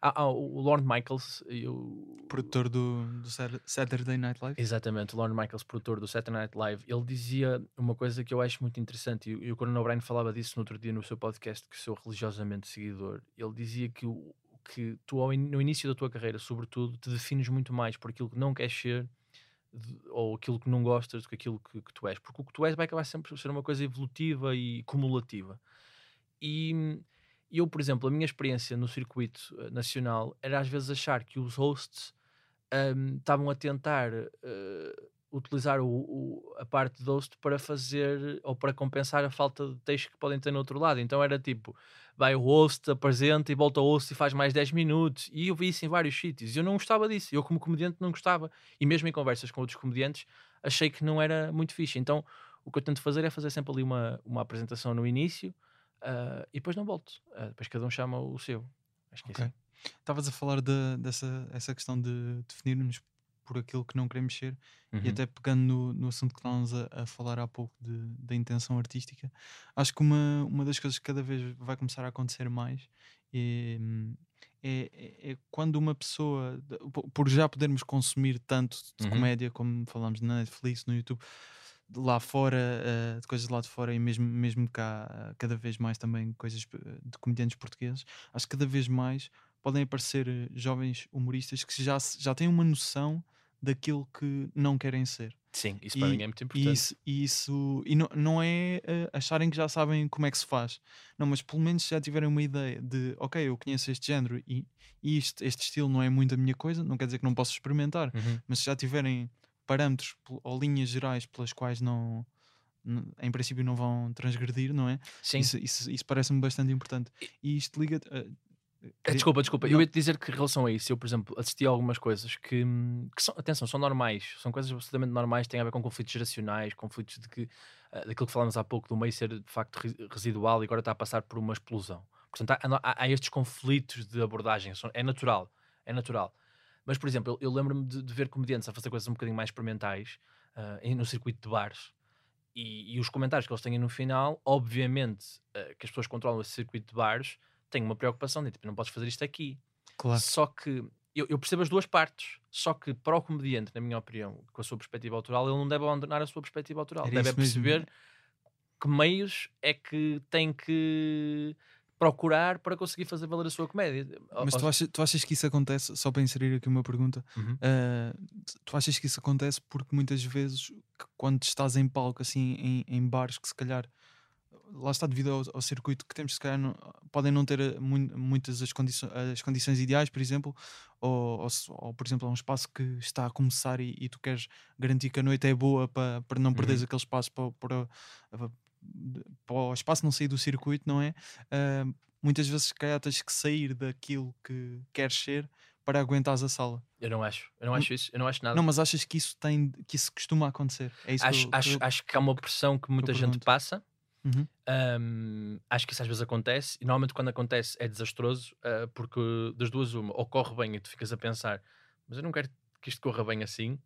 Speaker 3: Há, há, o Lorne Michaels, eu,
Speaker 1: produtor do, do Saturday Night Live.
Speaker 3: Exatamente, o Lorne Michaels, produtor do Saturday Night Live, ele dizia uma coisa que eu acho muito interessante, e, o Conan O'Brien falava disso no outro dia no seu podcast, que sou religiosamente seguidor. Ele dizia que o, que tu, no início da tua carreira, sobretudo, te defines muito mais por aquilo que não queres ser ou aquilo que não gostas do que aquilo que, que, tu és, porque o que tu és vai acabar sempre por ser uma coisa evolutiva e cumulativa. E eu, por exemplo, a minha experiência no circuito eh, nacional era às vezes achar que os hosts um, estavam a tentar uh, utilizar o, o, a parte host para fazer ou para compensar a falta de texto que podem ter no outro lado. Então era tipo, vai o host, apresenta e volta ao host e faz mais 10 minutos. E eu vi isso em vários sítios. E eu não gostava disso. Eu, como comediante, não gostava. E mesmo em conversas com outros comediantes, achei que não era muito fixe. Então o que eu tento fazer é fazer sempre ali uma, uma apresentação no início uh, e depois não volto. Uh, depois cada um chama o seu. Acho que okay. é assim.
Speaker 1: Estavas a falar de, dessa essa questão de definirmos por aquilo que não queremos ser, uhum. e até pegando no, no assunto que estávamos a, a, falar há pouco de, da intenção artística, acho que uma, uma das coisas que cada vez vai começar a acontecer mais é, é, é, é quando uma pessoa, por já podermos consumir tanto de uhum. comédia, como falamos na Netflix, no YouTube, lá fora, uh, de coisas lá de fora e mesmo, mesmo cá, cada vez mais também coisas eh, de comediantes portugueses, acho que cada vez mais podem aparecer jovens humoristas que já, já têm uma noção daquilo que não querem ser.
Speaker 3: Sim, isso e, para mim é muito importante.
Speaker 1: E isso, e, isso, e não, não é uh, acharem que já sabem como é que se faz. Não, mas pelo menos já tiverem uma ideia de, ok, eu conheço este género e, e isto, este estilo não é muito a minha coisa, não quer dizer que não posso experimentar,
Speaker 3: uhum.
Speaker 1: mas se já tiverem parâmetros ou linhas gerais pelas quais não, em princípio não vão transgredir, não é?
Speaker 3: Sim.
Speaker 1: Isso, isso, isso parece-me bastante importante. E isto liga.
Speaker 3: Eh, desculpa, desculpa. Não. Eu ia te dizer que em relação a isso, eu, por exemplo, assisti a algumas coisas que, que são, atenção, são normais, são coisas absolutamente normais, têm a ver com conflitos geracionais, conflitos de que, uh, daquilo que falamos há pouco, do meio ser de facto residual e agora está a passar por uma explosão. Portanto, há, há, há estes conflitos de abordagem, é natural, é natural. Mas, por exemplo, eu, eu lembro-me de, de, ver comediantes a fazer coisas um bocadinho mais experimentais uh, no circuito de bares. E, e, os comentários que eles têm no final, obviamente, uh, que as pessoas controlam esse circuito de bares, tenho uma preocupação de tipo, não podes fazer isto aqui.
Speaker 1: Claro.
Speaker 3: Só que eu, eu, percebo as duas partes. Só que para o comediante, na minha opinião, com a sua perspectiva autoral, ele não deve abandonar a sua perspectiva autoral. Era deve perceber mesmo. que meios é que tem que procurar para conseguir fazer valer a sua comédia.
Speaker 1: Mas tu achas, tu achas que isso acontece, só para inserir aqui uma pergunta,
Speaker 3: uhum.
Speaker 1: uh, tu achas que isso acontece porque muitas vezes quando estás em palco assim em, em bares que se calhar lá está devido ao, ao, circuito que temos, se calhar não, podem não ter eh, muitas as, condições, as condições ideais, por exemplo, ou, ou, ou, por exemplo, é um espaço que está a começar e, e, tu queres garantir que a noite é boa para, para não perderes uhum. aquele espaço para, para, para, o espaço não sair do circuito, não é? Uh, muitas vezes, se calhar, tens que sair daquilo que queres ser para aguentares a sala.
Speaker 3: Eu não acho, eu não acho isso, eu não acho nada.
Speaker 1: Não, mas achas que isso tem, que isso costuma acontecer? É isso
Speaker 3: acho,
Speaker 1: que eu,
Speaker 3: acho,
Speaker 1: que eu,
Speaker 3: acho que é uma pressão que muita que gente passa
Speaker 1: Uhum.
Speaker 3: Um, acho que isso às vezes acontece, e normalmente quando acontece é desastroso, uh, porque das duas, uma, ou corre bem e tu ficas a pensar, mas eu não quero que isto corra bem assim,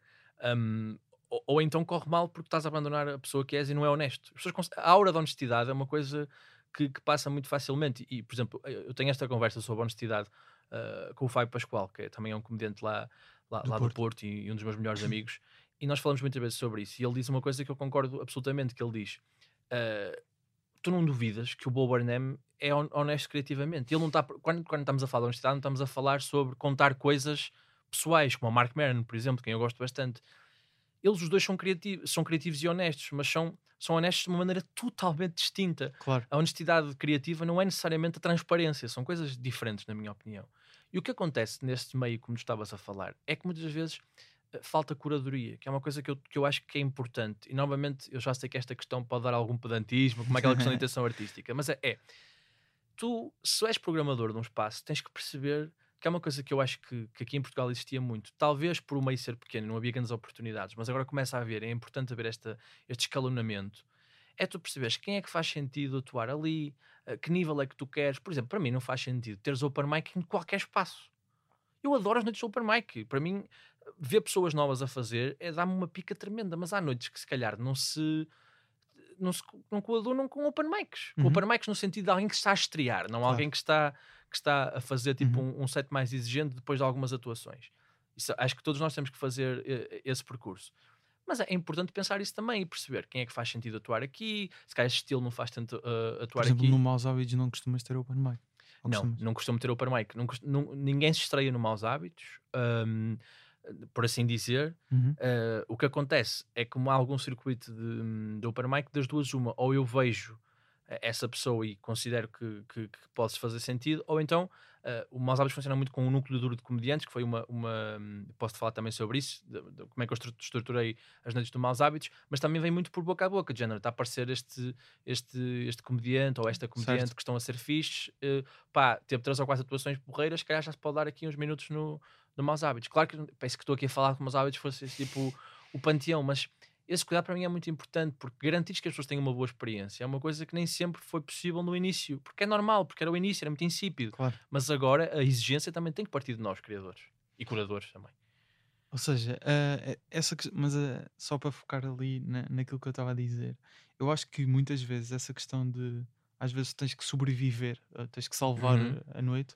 Speaker 3: um, ou, ou, então corre mal porque estás a abandonar a pessoa que és e não é honesto. a aura da honestidade é uma coisa que, que, passa muito facilmente, e por exemplo, eu tenho esta conversa sobre honestidade uh, com o Fábio Pascoal, que é, também é um comediante lá, lá, do, lá Porto. do Porto e, e um dos meus melhores *laughs* amigos, e nós falamos muitas vezes sobre isso, e ele diz uma coisa que eu concordo absolutamente, que ele diz. Uh, tu não duvidas que o Bo Burnham é honesto criativamente. Ele não está, quando, quando estamos a falar de honestidade, não estamos a falar sobre contar coisas pessoais, como o Mark Maron, por exemplo, quem eu gosto bastante. Eles os dois são criativos, são criativos e honestos, mas são, são honestos de uma maneira totalmente distinta.
Speaker 1: Claro.
Speaker 3: A honestidade criativa não é necessariamente a transparência, são coisas diferentes, na minha opinião. E o que acontece neste meio, como estavas a falar, é que muitas vezes falta curadoria, que é uma coisa que eu, que eu acho que é importante. E novamente, eu já sei que esta questão pode dar algum pedantismo, como é aquela questão da *laughs* intenção artística, mas é, é, tu, se és programador de um espaço, tens que perceber que é uma coisa que eu acho que, que aqui em Portugal existia muito. Talvez por o meio ser pequeno, não havia grandes oportunidades, mas agora começa a haver, é importante haver esta, este escalonamento. É tu perceberes quem é que faz sentido atuar ali, a que nível é que tu queres. Por exemplo, para mim não faz sentido teres open mic em qualquer espaço. Eu adoro as noites de open mic. Para mim, ver pessoas novas a fazer é dar-me uma pica tremenda, mas há noites que se calhar não se não, se, não coadunam com open mics.
Speaker 1: Uhum.
Speaker 3: Open mics no sentido de alguém que está a estrear, não
Speaker 1: Claro.
Speaker 3: alguém que está, que está a fazer tipo
Speaker 1: Uhum.
Speaker 3: um, um set mais exigente depois de algumas atuações. Isso, acho que todos nós temos que fazer eh, esse percurso. Mas é importante pensar isso também e perceber quem é que faz sentido atuar aqui, se calhar esse estilo não faz tanto
Speaker 1: Por
Speaker 3: atuar
Speaker 1: exemplo,
Speaker 3: aqui.
Speaker 1: no Maus Hábitos não costumas ter open mic.
Speaker 3: Não,
Speaker 1: costumas?
Speaker 3: não costumo ter open mic. Não, não- ninguém se estreia no Maus Hábitos, hum, por assim dizer.
Speaker 1: Uhum.
Speaker 3: Uh, o que acontece é que como há algum circuito de, de open mic, das duas uma, ou eu vejo eh, essa pessoa e considero que, que, que pode fazer sentido, ou então uh, o Maus Hábitos funciona muito com um núcleo duro de comediantes, que foi uma, uma hum, posso falar também sobre isso, de- de como é que eu estru- estruturei as noites do Maus Hábitos, mas também vem muito por boca a boca, de género, está a aparecer este, este, este comediante ou esta comediante
Speaker 1: Certo.
Speaker 3: que estão a ser fixe, uh, pá, teve três ou quatro atuações porreiras, se calhar já se pode dar aqui uns minutos no, no Maus Hábitos. Claro que parece que estou aqui a falar que Maus Hábitos fosse tipo o panteão, mas esse cuidado para mim é muito importante porque garantir que as pessoas tenham uma boa experiência é uma coisa que nem sempre foi possível no início, porque é normal, porque era o início, era muito insípido,
Speaker 1: Claro.
Speaker 3: mas agora a exigência também tem que partir de nós, criadores e curadores também.
Speaker 1: Ou seja, ah, essa, ques- mas ah, só para focar ali na, naquilo que eu estava a dizer, eu acho que muitas vezes essa questão de às vezes tens que sobreviver, tens que salvar
Speaker 3: Uhum.
Speaker 1: a noite.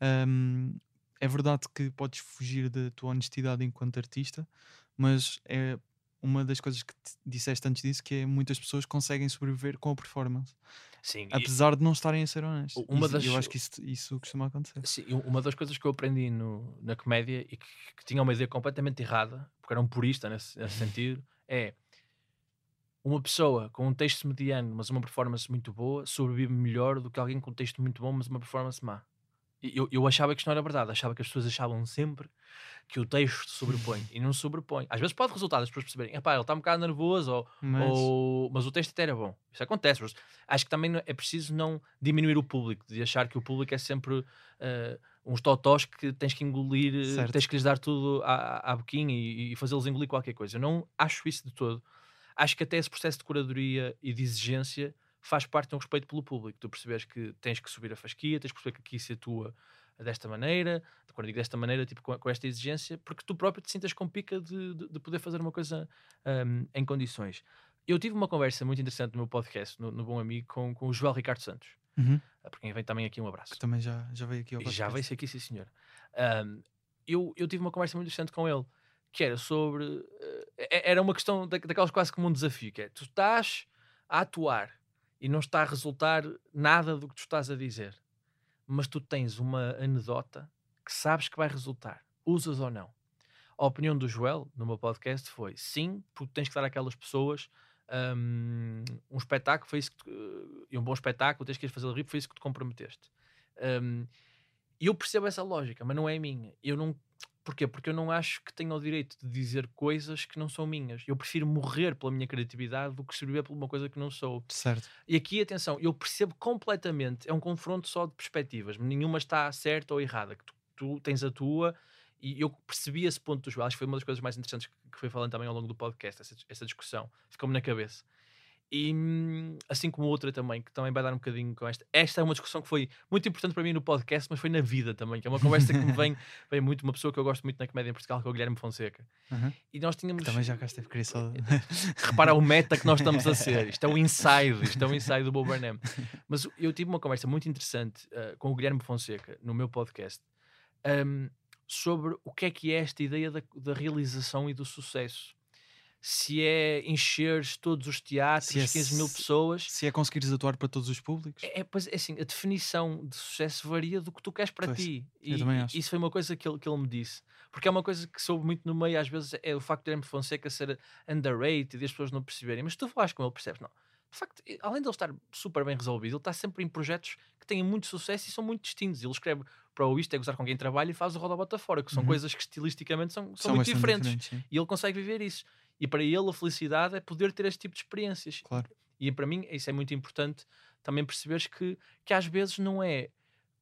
Speaker 1: ahm, é verdade que podes fugir da tua honestidade enquanto artista, mas é uma das coisas que te disseste antes disso que é muitas pessoas conseguem sobreviver com a performance,
Speaker 3: Sim, e-
Speaker 1: apesar de não estarem a ser honestos.
Speaker 3: Uma
Speaker 1: Isso-
Speaker 3: das-
Speaker 1: Eu acho que isso, isso costuma acontecer.
Speaker 3: Sim, e uma das coisas que eu aprendi no- na comédia e que, que tinha uma ideia completamente errada, porque era um purista nesse, nesse sentido, é uma pessoa com um texto mediano, mas uma performance muito boa, sobrevive melhor do que alguém com um texto muito bom, mas uma performance má. Eu, eu achava que isto não era verdade, achava que as pessoas achavam sempre que o texto sobrepõe *laughs* e não sobrepõe. Às vezes pode resultar das pessoas perceberem, ele está um bocado nervoso ou,
Speaker 1: Mas
Speaker 3: ou- mas o texto até era bom. Isso acontece. mas acho que também é preciso não diminuir o público, de achar que o público é sempre eh, uns totós que tens que engolir, eh,
Speaker 1: Certo.
Speaker 3: tens que lhes dar tudo à, à boquinha e, e fazê-los engolir qualquer coisa. Eu não acho isso de todo. Acho que até esse processo de curadoria e de exigência faz parte de um respeito pelo público. Tu percebes que tens que subir a fasquia, tens que perceber que aqui se atua desta maneira, quando digo desta maneira, tipo com, com esta exigência, porque tu próprio te sintas com pica de, de- de poder fazer uma coisa hum, em condições. Eu tive uma conversa muito interessante no meu podcast, no, no Bom Amigo, com, com o Joel Ricardo Santos,
Speaker 1: Uhum,
Speaker 3: quem vem também aqui um abraço.
Speaker 1: que também já, já veio aqui ao
Speaker 3: E já
Speaker 1: podcast.
Speaker 3: veio-se aqui, sim senhor. Hum, eu, eu tive uma conversa muito interessante com ele, que era sobre. eh, era uma questão da, daquelas quase como um desafio, que é tu estás a atuar e não está a resultar nada do que tu estás a dizer, mas tu tens uma anedota que sabes que vai resultar, usas ou não. A opinião do Joel no meu podcast foi sim, porque tens que dar àquelas pessoas hum, um espetáculo, foi isso tu- e um bom espetáculo, tens que ir fazer rir, foi isso que te comprometeste. E eu percebo essa lógica, mas não é minha. Eu não. Porquê? Porque eu não acho que tenho o direito de dizer coisas que não são minhas. Eu prefiro morrer pela minha criatividade do que escrever por uma coisa que não sou.
Speaker 1: Certo.
Speaker 3: E aqui, atenção, eu percebo completamente, é um confronto só de perspectivas, nenhuma está certa ou errada, que tu, tu tens a tua, e eu percebi esse ponto do Joel, acho que foi uma das coisas mais interessantes que, que foi falando também ao longo do podcast, essa, essa discussão, ficou-me na cabeça. E hum, assim como outra também, que também vai dar um bocadinho com esta. Esta é uma discussão que foi muito importante para mim no podcast, mas foi na vida também, que é uma conversa que me vem, *laughs* vem muito, uma pessoa que eu gosto muito na comédia em Portugal, que é o Guilherme Fonseca.
Speaker 1: Uhum.
Speaker 3: E nós tínhamos.
Speaker 1: Também já cá esteve, queria só. *laughs*
Speaker 3: repara o meta que nós estamos a ser. Isto é o inside, isto é o inside do Bob Burnham. Mas eu tive uma conversa muito interessante uh, com o Guilherme Fonseca no meu podcast um, sobre o que é que é esta ideia da, da realização e do sucesso. Se é encheres todos os teatros,
Speaker 1: Se é
Speaker 3: 15 mil pessoas.
Speaker 1: Se é conseguires atuar para todos os públicos.
Speaker 3: É, é, pois, é assim, a definição de sucesso varia do que tu queres para
Speaker 1: Pois,
Speaker 3: ti.
Speaker 1: eu
Speaker 3: E, e isso foi uma coisa que ele, que ele me disse. Porque é uma coisa que soube muito no meio, às vezes, é o facto de Guilherme Fonseca ser underrated e as pessoas não perceberem. Mas tu falaste com ele, percebes? Não. de facto, além de ele estar super bem resolvido, ele está sempre em projetos que têm muito sucesso e são muito distintos. Ele escreve para o Isto é Gozar com quem trabalha e faz o Roda Bota Fora, que são
Speaker 1: Uhum.
Speaker 3: coisas que estilisticamente são, são, muito
Speaker 1: bastante
Speaker 3: diferentes. E ele consegue viver isso. E para ele a felicidade é poder ter este tipo de experiências.
Speaker 1: Claro.
Speaker 3: E para mim isso é muito importante também perceberes que, que às vezes não é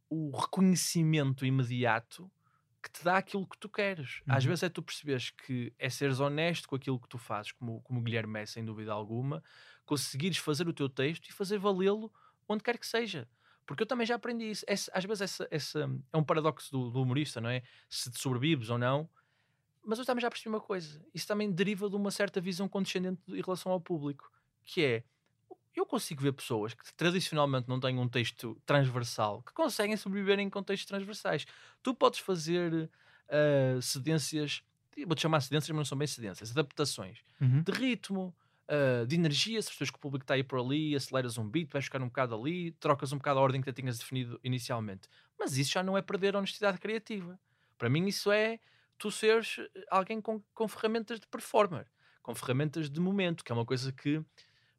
Speaker 3: o reconhecimento imediato que te dá aquilo que tu queres. Às
Speaker 1: Uhum.
Speaker 3: vezes é tu perceberes que é seres honesto com aquilo que tu fazes, como, como o Guilherme é, sem dúvida alguma, conseguires fazer o teu texto e fazer valê-lo onde quer que seja. Porque eu também já aprendi isso. Esse- às vezes essa, essa- é um paradoxo do, do humorista, não é? Se te sobrevives ou não. Mas eu também já percebi uma coisa. Isso também deriva de uma certa visão condescendente em relação ao público. Que é, eu consigo ver pessoas que tradicionalmente não têm um texto transversal, que conseguem sobreviver em contextos transversais. Tu podes fazer ah, cedências, vou-te chamar cedências, mas não são bem cedências, adaptações
Speaker 1: Uhum.
Speaker 3: de ritmo, ah, de energia, se percebes que o público está aí por ali, aceleras um beat, vais ficar um bocado ali, trocas um bocado a ordem que tu tinhas definido inicialmente. Mas isso já não é perder a honestidade criativa. Para mim, isso é tu seres eh, alguém com, com ferramentas de performer, com ferramentas de momento, que é uma coisa que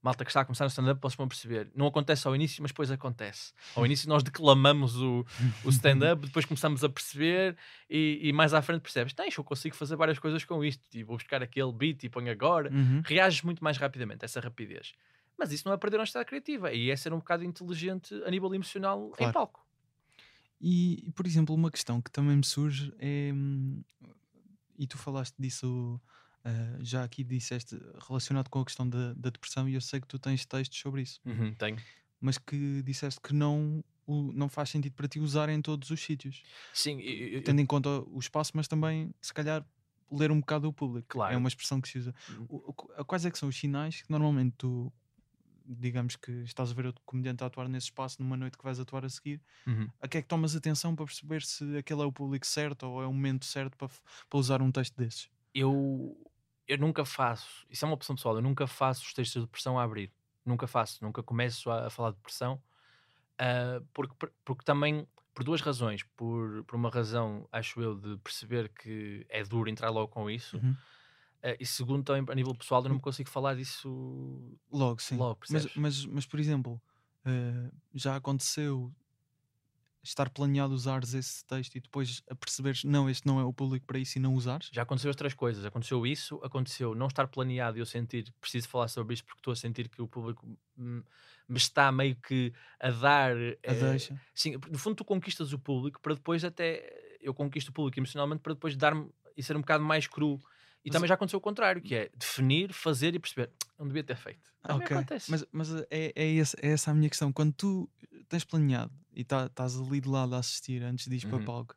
Speaker 3: malta que está a começar no stand-up possam perceber. Não acontece ao início, mas depois acontece. Ao início nós declamamos o, o stand-up, depois começamos a perceber e, e mais à frente percebes, tens, eu consigo fazer várias coisas com isto, e vou buscar aquele beat e ponho agora.
Speaker 1: Uhum.
Speaker 3: Reages muito mais rapidamente, essa rapidez. Mas isso não é perder a honestidade criativa, e é ser um bocado inteligente a nível emocional em
Speaker 1: Claro.
Speaker 3: palco.
Speaker 1: E, por exemplo, uma questão que também me surge é. hum, E tu falaste disso ah, já aqui, disseste relacionado com a questão da, da depressão, e eu sei que tu tens textos sobre isso,
Speaker 3: Uhum, tenho.
Speaker 1: mas que disseste que não, o- não faz sentido para ti usar em todos os sítios,
Speaker 3: Sim, eu- eu-
Speaker 1: tendo em conta o espaço, mas também, se calhar, ler um bocado o público. É
Speaker 3: Claro.
Speaker 1: uma expressão que se usa.
Speaker 3: Hum.
Speaker 1: O- o- quais é que são os sinais que normalmente tu. Digamos que estás a ver outro comediante a atuar nesse espaço numa noite que vais atuar a seguir,
Speaker 3: Uhum.
Speaker 1: a que é que tomas atenção para perceber se aquele é o público certo ou é o momento certo para, para usar um texto desses?
Speaker 3: eu, eu nunca faço, isso é uma opção pessoal, eu nunca faço os textos de depressão a abrir. Nunca faço, nunca começo a, a falar de depressão, ah, porque, porque também, por duas razões. Por, por uma razão, acho eu, de perceber que é duro entrar logo com isso,
Speaker 1: Uhum.
Speaker 3: Ah, e segundo, também a nível pessoal, eu não me consigo falar disso
Speaker 1: Logo, sim.
Speaker 3: logo,
Speaker 1: mas, mas, mas, por exemplo, eh, já aconteceu estar planeado usares esse texto e depois a perceberes não, este não é o público para isso e não usares?
Speaker 3: Já aconteceu as três coisas. Aconteceu isso, aconteceu não estar planeado e eu sentir que preciso falar sobre isto porque estou a sentir que o público hum, me está meio que a dar.
Speaker 1: A
Speaker 3: eh,
Speaker 1: deixa.
Speaker 3: Sim, no fundo tu conquistas o público para depois até eu conquisto o público emocionalmente para depois dar-me e ser um bocado mais cru. E
Speaker 1: Mas-
Speaker 3: também já aconteceu o contrário, que é definir, fazer e perceber. Não devia ter feito. Também
Speaker 1: Ok,
Speaker 3: acontece.
Speaker 1: mas, mas é, é, esse- é essa a minha questão. Quando tu tens planeado e tá- estás ali de lado a assistir antes de ir para
Speaker 3: Uhum.
Speaker 1: palco,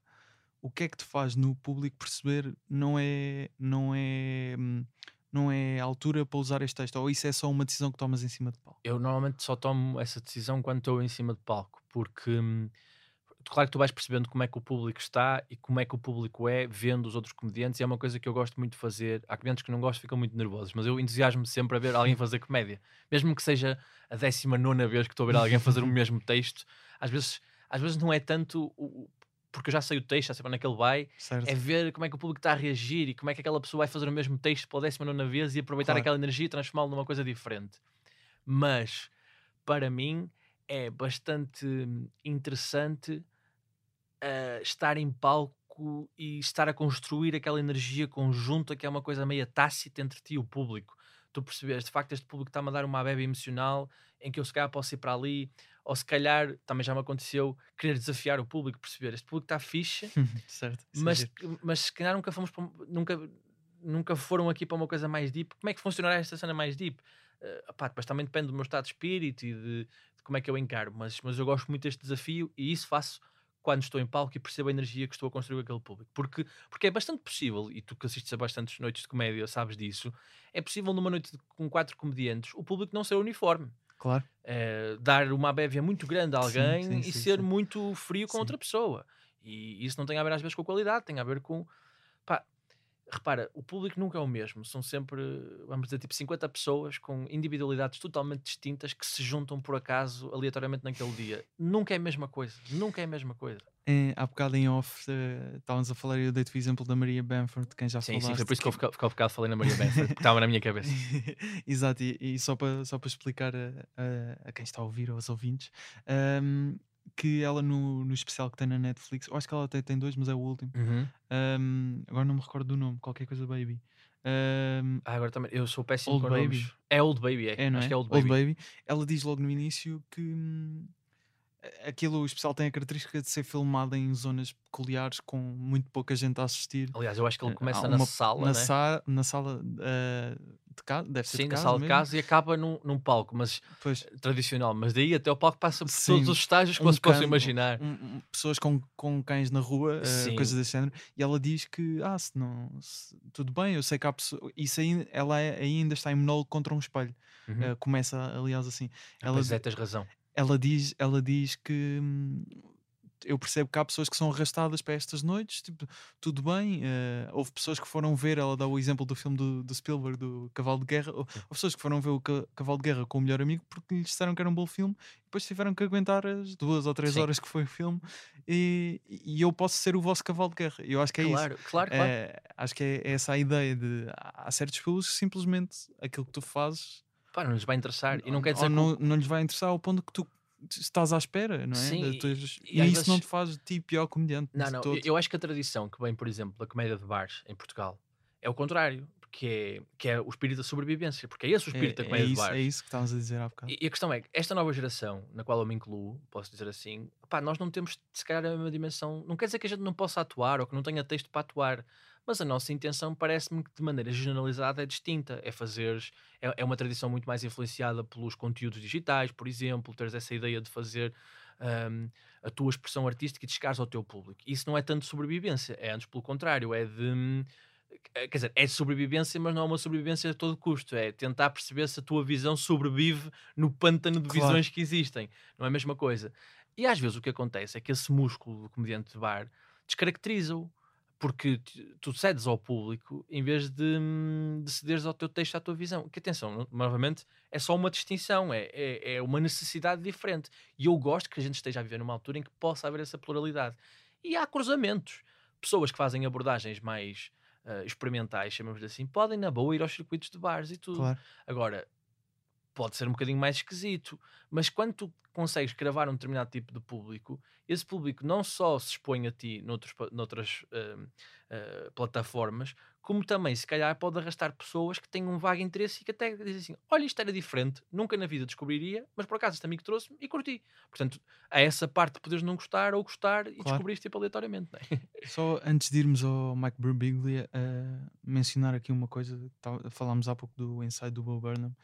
Speaker 1: o que é que te faz no público perceber não é, não é, hum, não é a altura para usar este texto? Ou isso é só uma decisão que tomas em cima de palco?
Speaker 3: eu normalmente só tomo essa decisão quando estou em cima de palco, porque hum, claro que tu vais percebendo como é que o público está e como é que o público é vendo os outros comediantes, e é uma coisa que eu gosto muito de fazer. Há comediantes que não gostam, ficam muito nervosos, mas eu entusiasmo sempre a ver alguém fazer comédia, mesmo que seja a 19 vez que estou a ver alguém fazer o *laughs* mesmo texto. Às vezes, às vezes não é tanto o- porque eu já sei o texto, já sei para onde é que ele vai,
Speaker 1: Certo?
Speaker 3: é ver como é que o público está a reagir e como é que aquela pessoa vai fazer o mesmo texto pela décima nona vez e aproveitar
Speaker 1: Claro.
Speaker 3: aquela energia e transformá-lo numa coisa diferente. Mas, para mim, é bastante hum, interessante ah, estar em palco e estar a construir aquela energia conjunta que é uma coisa meio tácita entre ti e o público. Tu percebes, de facto, este público está-me a dar uma bebe emocional em que eu se calhar posso ir para ali, ou se calhar, também já me aconteceu, querer desafiar o público, perceber, este público está fixe, *laughs*
Speaker 1: certo.
Speaker 3: mas, mas se calhar nunca fomos para, nunca, nunca foram aqui para uma coisa mais deep. Como é que funcionará esta cena mais deep? Uh, pá, depois também depende do meu estado de espírito e de, de como é que eu encaro, mas, mas eu gosto muito deste desafio e isso faço quando estou em palco e percebo a energia que estou a construir com aquele público. Porque, porque é bastante possível, e tu que assistes a bastantes noites de comédia sabes disso, é possível numa noite de- com quatro comediantes o público não ser uniforme.
Speaker 1: Claro.
Speaker 3: Eh, dar uma bévia muito grande a
Speaker 1: Sim,
Speaker 3: alguém
Speaker 1: sim,
Speaker 3: e
Speaker 1: sim,
Speaker 3: ser
Speaker 1: sim.
Speaker 3: muito frio com
Speaker 1: Sim.
Speaker 3: outra pessoa. E isso não tem a ver às vezes com a qualidade, tem a ver com. Pá, repara, o público nunca é o mesmo. São sempre, vamos dizer, tipo 50 pessoas com individualidades totalmente distintas que se juntam por acaso aleatoriamente naquele dia. Nunca é a mesma coisa. Nunca é a mesma coisa.
Speaker 1: É, há bocado em off eh, estávamos a falar e eu dei-te o exemplo da Maria Bamford, quem já
Speaker 3: Sim,
Speaker 1: falaste.
Speaker 3: sim, foi por isso que eu um bocado falei na Maria porque estava na minha cabeça. *laughs*
Speaker 1: Exato, e, e só para só explicar a, a, a quem está a ouvir, aos ouvintes, ahm, que ela no, no especial que tem na Netflix, eu acho que ela até tem dois, mas é o último.
Speaker 3: Uhum.
Speaker 1: ahm, agora não me recordo do nome, qualquer coisa Baby. Ahm,
Speaker 3: Ah, agora também, eu sou péssimo
Speaker 1: Old
Speaker 3: com
Speaker 1: Baby.
Speaker 3: nomes. É Old Baby, é.
Speaker 1: é, não
Speaker 3: Acho
Speaker 1: é?
Speaker 3: que é Old Baby.
Speaker 1: Ela diz logo no início que hum, aquilo, o especial tem a característica de ser filmado em zonas peculiares com muito pouca gente a assistir.
Speaker 3: Aliás, eu acho que ele
Speaker 1: Eh,
Speaker 3: começa
Speaker 1: há
Speaker 3: na
Speaker 1: uma-
Speaker 3: sala,
Speaker 1: na,
Speaker 3: né?
Speaker 1: sa na sala ah, de casa, deve ser
Speaker 3: Sim,
Speaker 1: de
Speaker 3: na
Speaker 1: casa
Speaker 3: sala de
Speaker 1: mesmo.
Speaker 3: casa e acaba num, num palco, mas
Speaker 1: Pois,
Speaker 3: tradicional. Mas daí até o palco passa por
Speaker 1: Sim,
Speaker 3: todos os estágios que
Speaker 1: um
Speaker 3: possam
Speaker 1: cano,
Speaker 3: imaginar.
Speaker 1: um- um- pessoas com, com cães na rua, ah,
Speaker 3: Sim.
Speaker 1: coisas desse género, e ela diz que, ah, se não, se- tudo bem, eu sei que há pessoas, isso aí, ela é- ainda está em monólogo contra um espelho.
Speaker 3: Uhum.
Speaker 1: Ah, começa, aliás, assim. Ela,
Speaker 3: Pois é, tens razão.
Speaker 1: Ela diz, ela diz que hum, eu percebo que há pessoas que são arrastadas para estas noites, tipo, tudo bem. eh, houve pessoas que foram ver, ela dá o exemplo do filme do, do Spielberg, do Cavalo de Guerra. Houve pessoas que foram ver o Ca- Cavalo de Guerra com o melhor amigo porque lhes disseram que era um bom filme, e depois tiveram que aguentar as duas ou três
Speaker 3: Sim.
Speaker 1: horas que foi o filme. E, e eu posso ser o vosso cavalo de guerra. Eu acho que é isso.
Speaker 3: Claro, claro, claro.
Speaker 1: Eh, acho que é essa a ideia de há certos públicos que simplesmente aquilo que tu fazes
Speaker 3: Pá, não lhes vai interessar. E não quer dizer
Speaker 1: ou
Speaker 3: que
Speaker 1: não, não lhes vai interessar ao ponto que tu estás à espera, não é?
Speaker 3: Sim,
Speaker 1: De tu-
Speaker 3: e-
Speaker 1: e, isso não
Speaker 3: vezes-
Speaker 1: te faz de ti pior comediante.
Speaker 3: Não,
Speaker 1: de
Speaker 3: não.
Speaker 1: todo.
Speaker 3: Eu, acho que a tradição que vem, por exemplo, da comédia de bares em Portugal é o contrário. Que é, que é o espírito da sobrevivência. Porque é esse o espírito da
Speaker 1: é, é
Speaker 3: comédia de
Speaker 1: isso,
Speaker 3: bares.
Speaker 1: é isso que estávamos a dizer há bocado.
Speaker 3: E, e a questão é que esta nova geração, na qual eu me incluo, posso dizer assim, pá, nós não temos, se calhar, a mesma dimensão. Não quer dizer que a gente não possa atuar ou que não tenha texto para atuar, mas a nossa intenção parece-me que de maneira generalizada é distinta. É fazeres. É, é uma tradição muito mais influenciada pelos conteúdos digitais, por exemplo, teres essa ideia de fazer. hum, a tua expressão artística e de chegares ao teu público. Isso não é tanto sobrevivência, é antes pelo contrário, é de. hum, Quer dizer, é sobrevivência, mas não é uma sobrevivência a todo custo. É tentar perceber se a tua visão sobrevive no pântano de
Speaker 1: Claro.
Speaker 3: visões que existem. Não é a mesma coisa. E às vezes o que acontece é que esse músculo do comediante de bar descaracteriza-o. Porque tu- cedes ao público em vez de, hum, de cederes ao teu texto, à tua visão. Que atenção, no- novamente, é só uma distinção, é, é, é uma necessidade diferente. E eu gosto que a gente esteja a viver numa altura em que possa haver essa pluralidade. E há cruzamentos. Pessoas que fazem abordagens mais ah, experimentais, chamamos assim, podem na boa ir aos circuitos de bares e tudo.
Speaker 1: Claro.
Speaker 3: Agora, pode ser um bocadinho mais esquisito, mas quando tu consegues gravar um determinado tipo de público, esse público não só se expõe a ti noutros, noutras ah, ah, plataformas, como também, se calhar, pode arrastar pessoas que têm um vago interesse e que até dizem assim: olha, isto era diferente, nunca na vida descobriria, mas por acaso este amigo trouxe-me e curti. Portanto, há essa parte de poderes não gostar ou gostar e
Speaker 1: Claro.
Speaker 3: descobriste tipo aleatoriamente, é? *laughs*
Speaker 1: Só antes de irmos ao Mike Birbiglia, eh, mencionar aqui uma coisa. Falámos há pouco do ensaio do Bo Burnham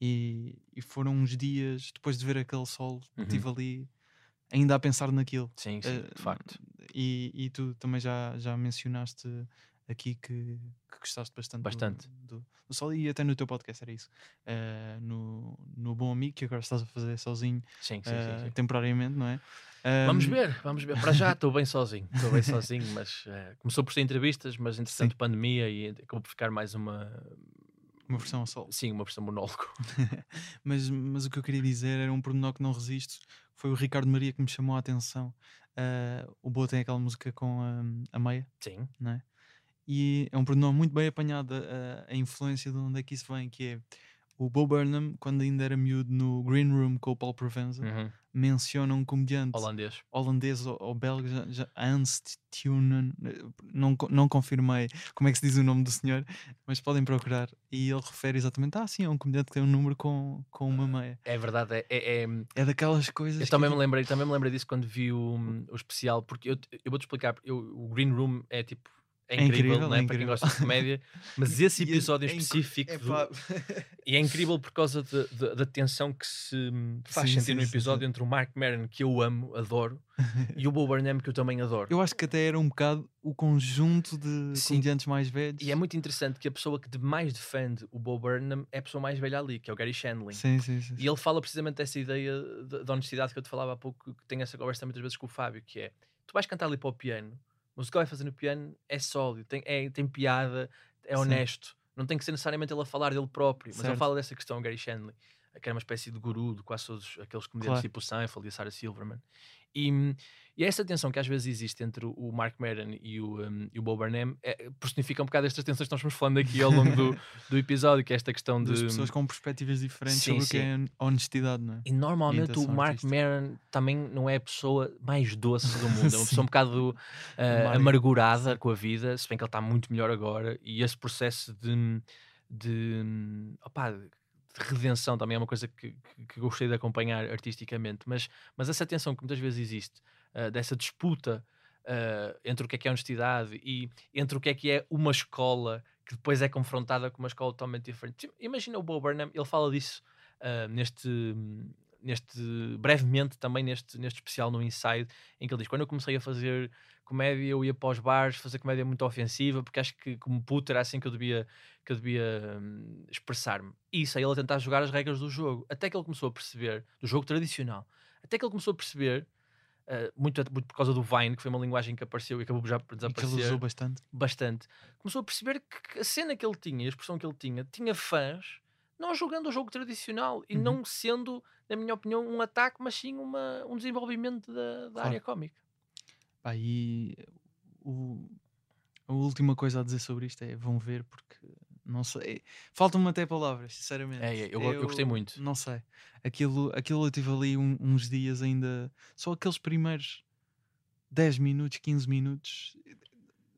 Speaker 1: e, e foram uns dias depois de ver aquele solo,
Speaker 3: Uhum.
Speaker 1: estive ali ainda a pensar naquilo.
Speaker 3: Sim, sim,
Speaker 1: Eh,
Speaker 3: de facto.
Speaker 1: E, e tu também já, já mencionaste aqui que, que gostaste bastante, do-
Speaker 3: Bastante.
Speaker 1: Do, do solo e até no teu podcast era isso. Eh, no, no Bom Amigo, que agora estás a fazer sozinho
Speaker 3: Sim, sim,
Speaker 1: eh,
Speaker 3: sim, sim.
Speaker 1: temporariamente, não é?
Speaker 3: Vamos
Speaker 1: Ahm,
Speaker 3: ver, vamos ver. Para já estou bem sozinho, estou bem sozinho, mas eh, começou por ser entrevistas, mas entretanto pandemia e acabou por ficar mais uma,
Speaker 1: Uma versão a solo.
Speaker 3: sim, uma versão monólogo. *laughs*
Speaker 1: mas, mas o que eu queria dizer era um pormenor que não resisto. Foi o Ricardo Maria que me chamou a atenção. Ah, o Boa tem aquela música com a, a Meia,
Speaker 3: Sim,
Speaker 1: não é? E é um pormenor muito bem apanhado a, a influência de onde é que isso vem, que é o Bo Burnham, quando ainda era miúdo no Green Room com o Paul Provenza,
Speaker 3: uhum.
Speaker 1: menciona um comediante
Speaker 3: holandês.
Speaker 1: holandês ou, ou belga, já, Ernst Tunen, não, não confirmei como é que se diz o nome do senhor, mas podem procurar. E ele refere exatamente: ah, sim, é um comediante que tem um número com, com uma meia.
Speaker 3: É verdade, é, é- é-
Speaker 1: É daquelas coisas.
Speaker 3: eu
Speaker 1: que
Speaker 3: também me
Speaker 1: tipo,
Speaker 3: lembrei, também me lembrei disso quando vi o, o especial, porque eu, eu vou-te explicar, eu, o Green Room é tipo. É
Speaker 1: É
Speaker 3: incrível,
Speaker 1: incrível,
Speaker 3: não
Speaker 1: é
Speaker 3: é? para quem gosta de comédia, *laughs* mas esse
Speaker 1: é-
Speaker 3: episódio
Speaker 1: é
Speaker 3: específico do-
Speaker 1: epá, *laughs*
Speaker 3: E é incrível por causa de- de- da tensão que se faz
Speaker 1: Sim,
Speaker 3: sentir
Speaker 1: sim,
Speaker 3: no
Speaker 1: sim,
Speaker 3: episódio entre o Mark Maron, que eu amo, adoro, *laughs* e o Bo Burnham, que eu também adoro.
Speaker 1: Eu acho que até era um bocado o conjunto de
Speaker 3: Sim.
Speaker 1: comediantes mais velhos.
Speaker 3: E é muito interessante que a pessoa que de mais defende o Bo Burnham é a pessoa mais velha ali, que é o Gary Shandling.
Speaker 1: Sim, sim, sim.
Speaker 3: E ele fala precisamente dessa ideia de- da honestidade que eu te falava há pouco, que tenho essa conversa muitas vezes com o Fábio, que é, tu vais cantar ali para o piano, Mas o que ele vai fazer no piano é sólido, tem, é, tem piada, é
Speaker 1: Sim.
Speaker 3: honesto. Não tem que ser necessariamente ele a falar dele próprio, mas ele
Speaker 1: Certo.
Speaker 3: fala dessa questão, Gary Shandling, que era uma espécie de guru de quase todos aqueles comediantes
Speaker 1: Claro.
Speaker 3: tipo o Seinfeld e a Sarah Silverman. E, e é essa tensão que às vezes existe entre o Mark Maron e o, um, e o Bo Burnham é, personifica um bocado estas tensões que nós fomos falando aqui ao longo do, *laughs* do episódio, que é esta questão de...
Speaker 1: Das pessoas com perspectivas diferentes
Speaker 3: Sim,
Speaker 1: sobre o que é honestidade, não é?
Speaker 3: E normalmente o Mark
Speaker 1: artística.
Speaker 3: Maron também não é a pessoa mais doce do *laughs* mundo, é uma pessoa um bocado
Speaker 1: Amarga.
Speaker 3: amargurada com a vida, se bem que ele está muito melhor agora, e esse processo de, de, opá, de redenção também é uma coisa que, que, que gostei de acompanhar artisticamente, mas, mas essa tensão que muitas vezes existe, ah, dessa disputa ah, entre o que é que é honestidade e entre o que é que é uma escola que depois é confrontada com uma escola totalmente diferente. Imagina o Bo Burnham, ele fala disso ah, neste, neste brevemente também neste, neste especial no Inside, em que ele diz: quando eu comecei a fazer comédia, eu ia para os bares fazer comédia muito ofensiva, porque acho que como puto era assim que eu devia, que eu devia hum, expressar-me. Isso, aí ele a tentar jogar as regras do jogo, até que ele começou a perceber, do jogo tradicional, até que ele começou a perceber. ah, muito, muito por causa do Vine, que foi uma linguagem que apareceu e acabou já por
Speaker 1: E que ele
Speaker 3: desaparecer
Speaker 1: usou bastante.
Speaker 3: bastante, começou a perceber que- que a cena que ele tinha, a expressão que ele tinha, tinha fãs não jogando o jogo tradicional e
Speaker 1: Uhum.
Speaker 3: não sendo, na minha opinião, um ataque, mas sim uma, um desenvolvimento da, da
Speaker 1: Claro.
Speaker 3: área cómica.
Speaker 1: Pá, e o, a última coisa a dizer sobre isto é vão ver porque não sei. Faltam-me até palavras, sinceramente.
Speaker 3: É, é, eu go- eu gostei muito.
Speaker 1: Não sei. Aquilo, aquilo eu tive ali um- uns dias ainda. Só aqueles primeiros 10 minutos, 15 minutos.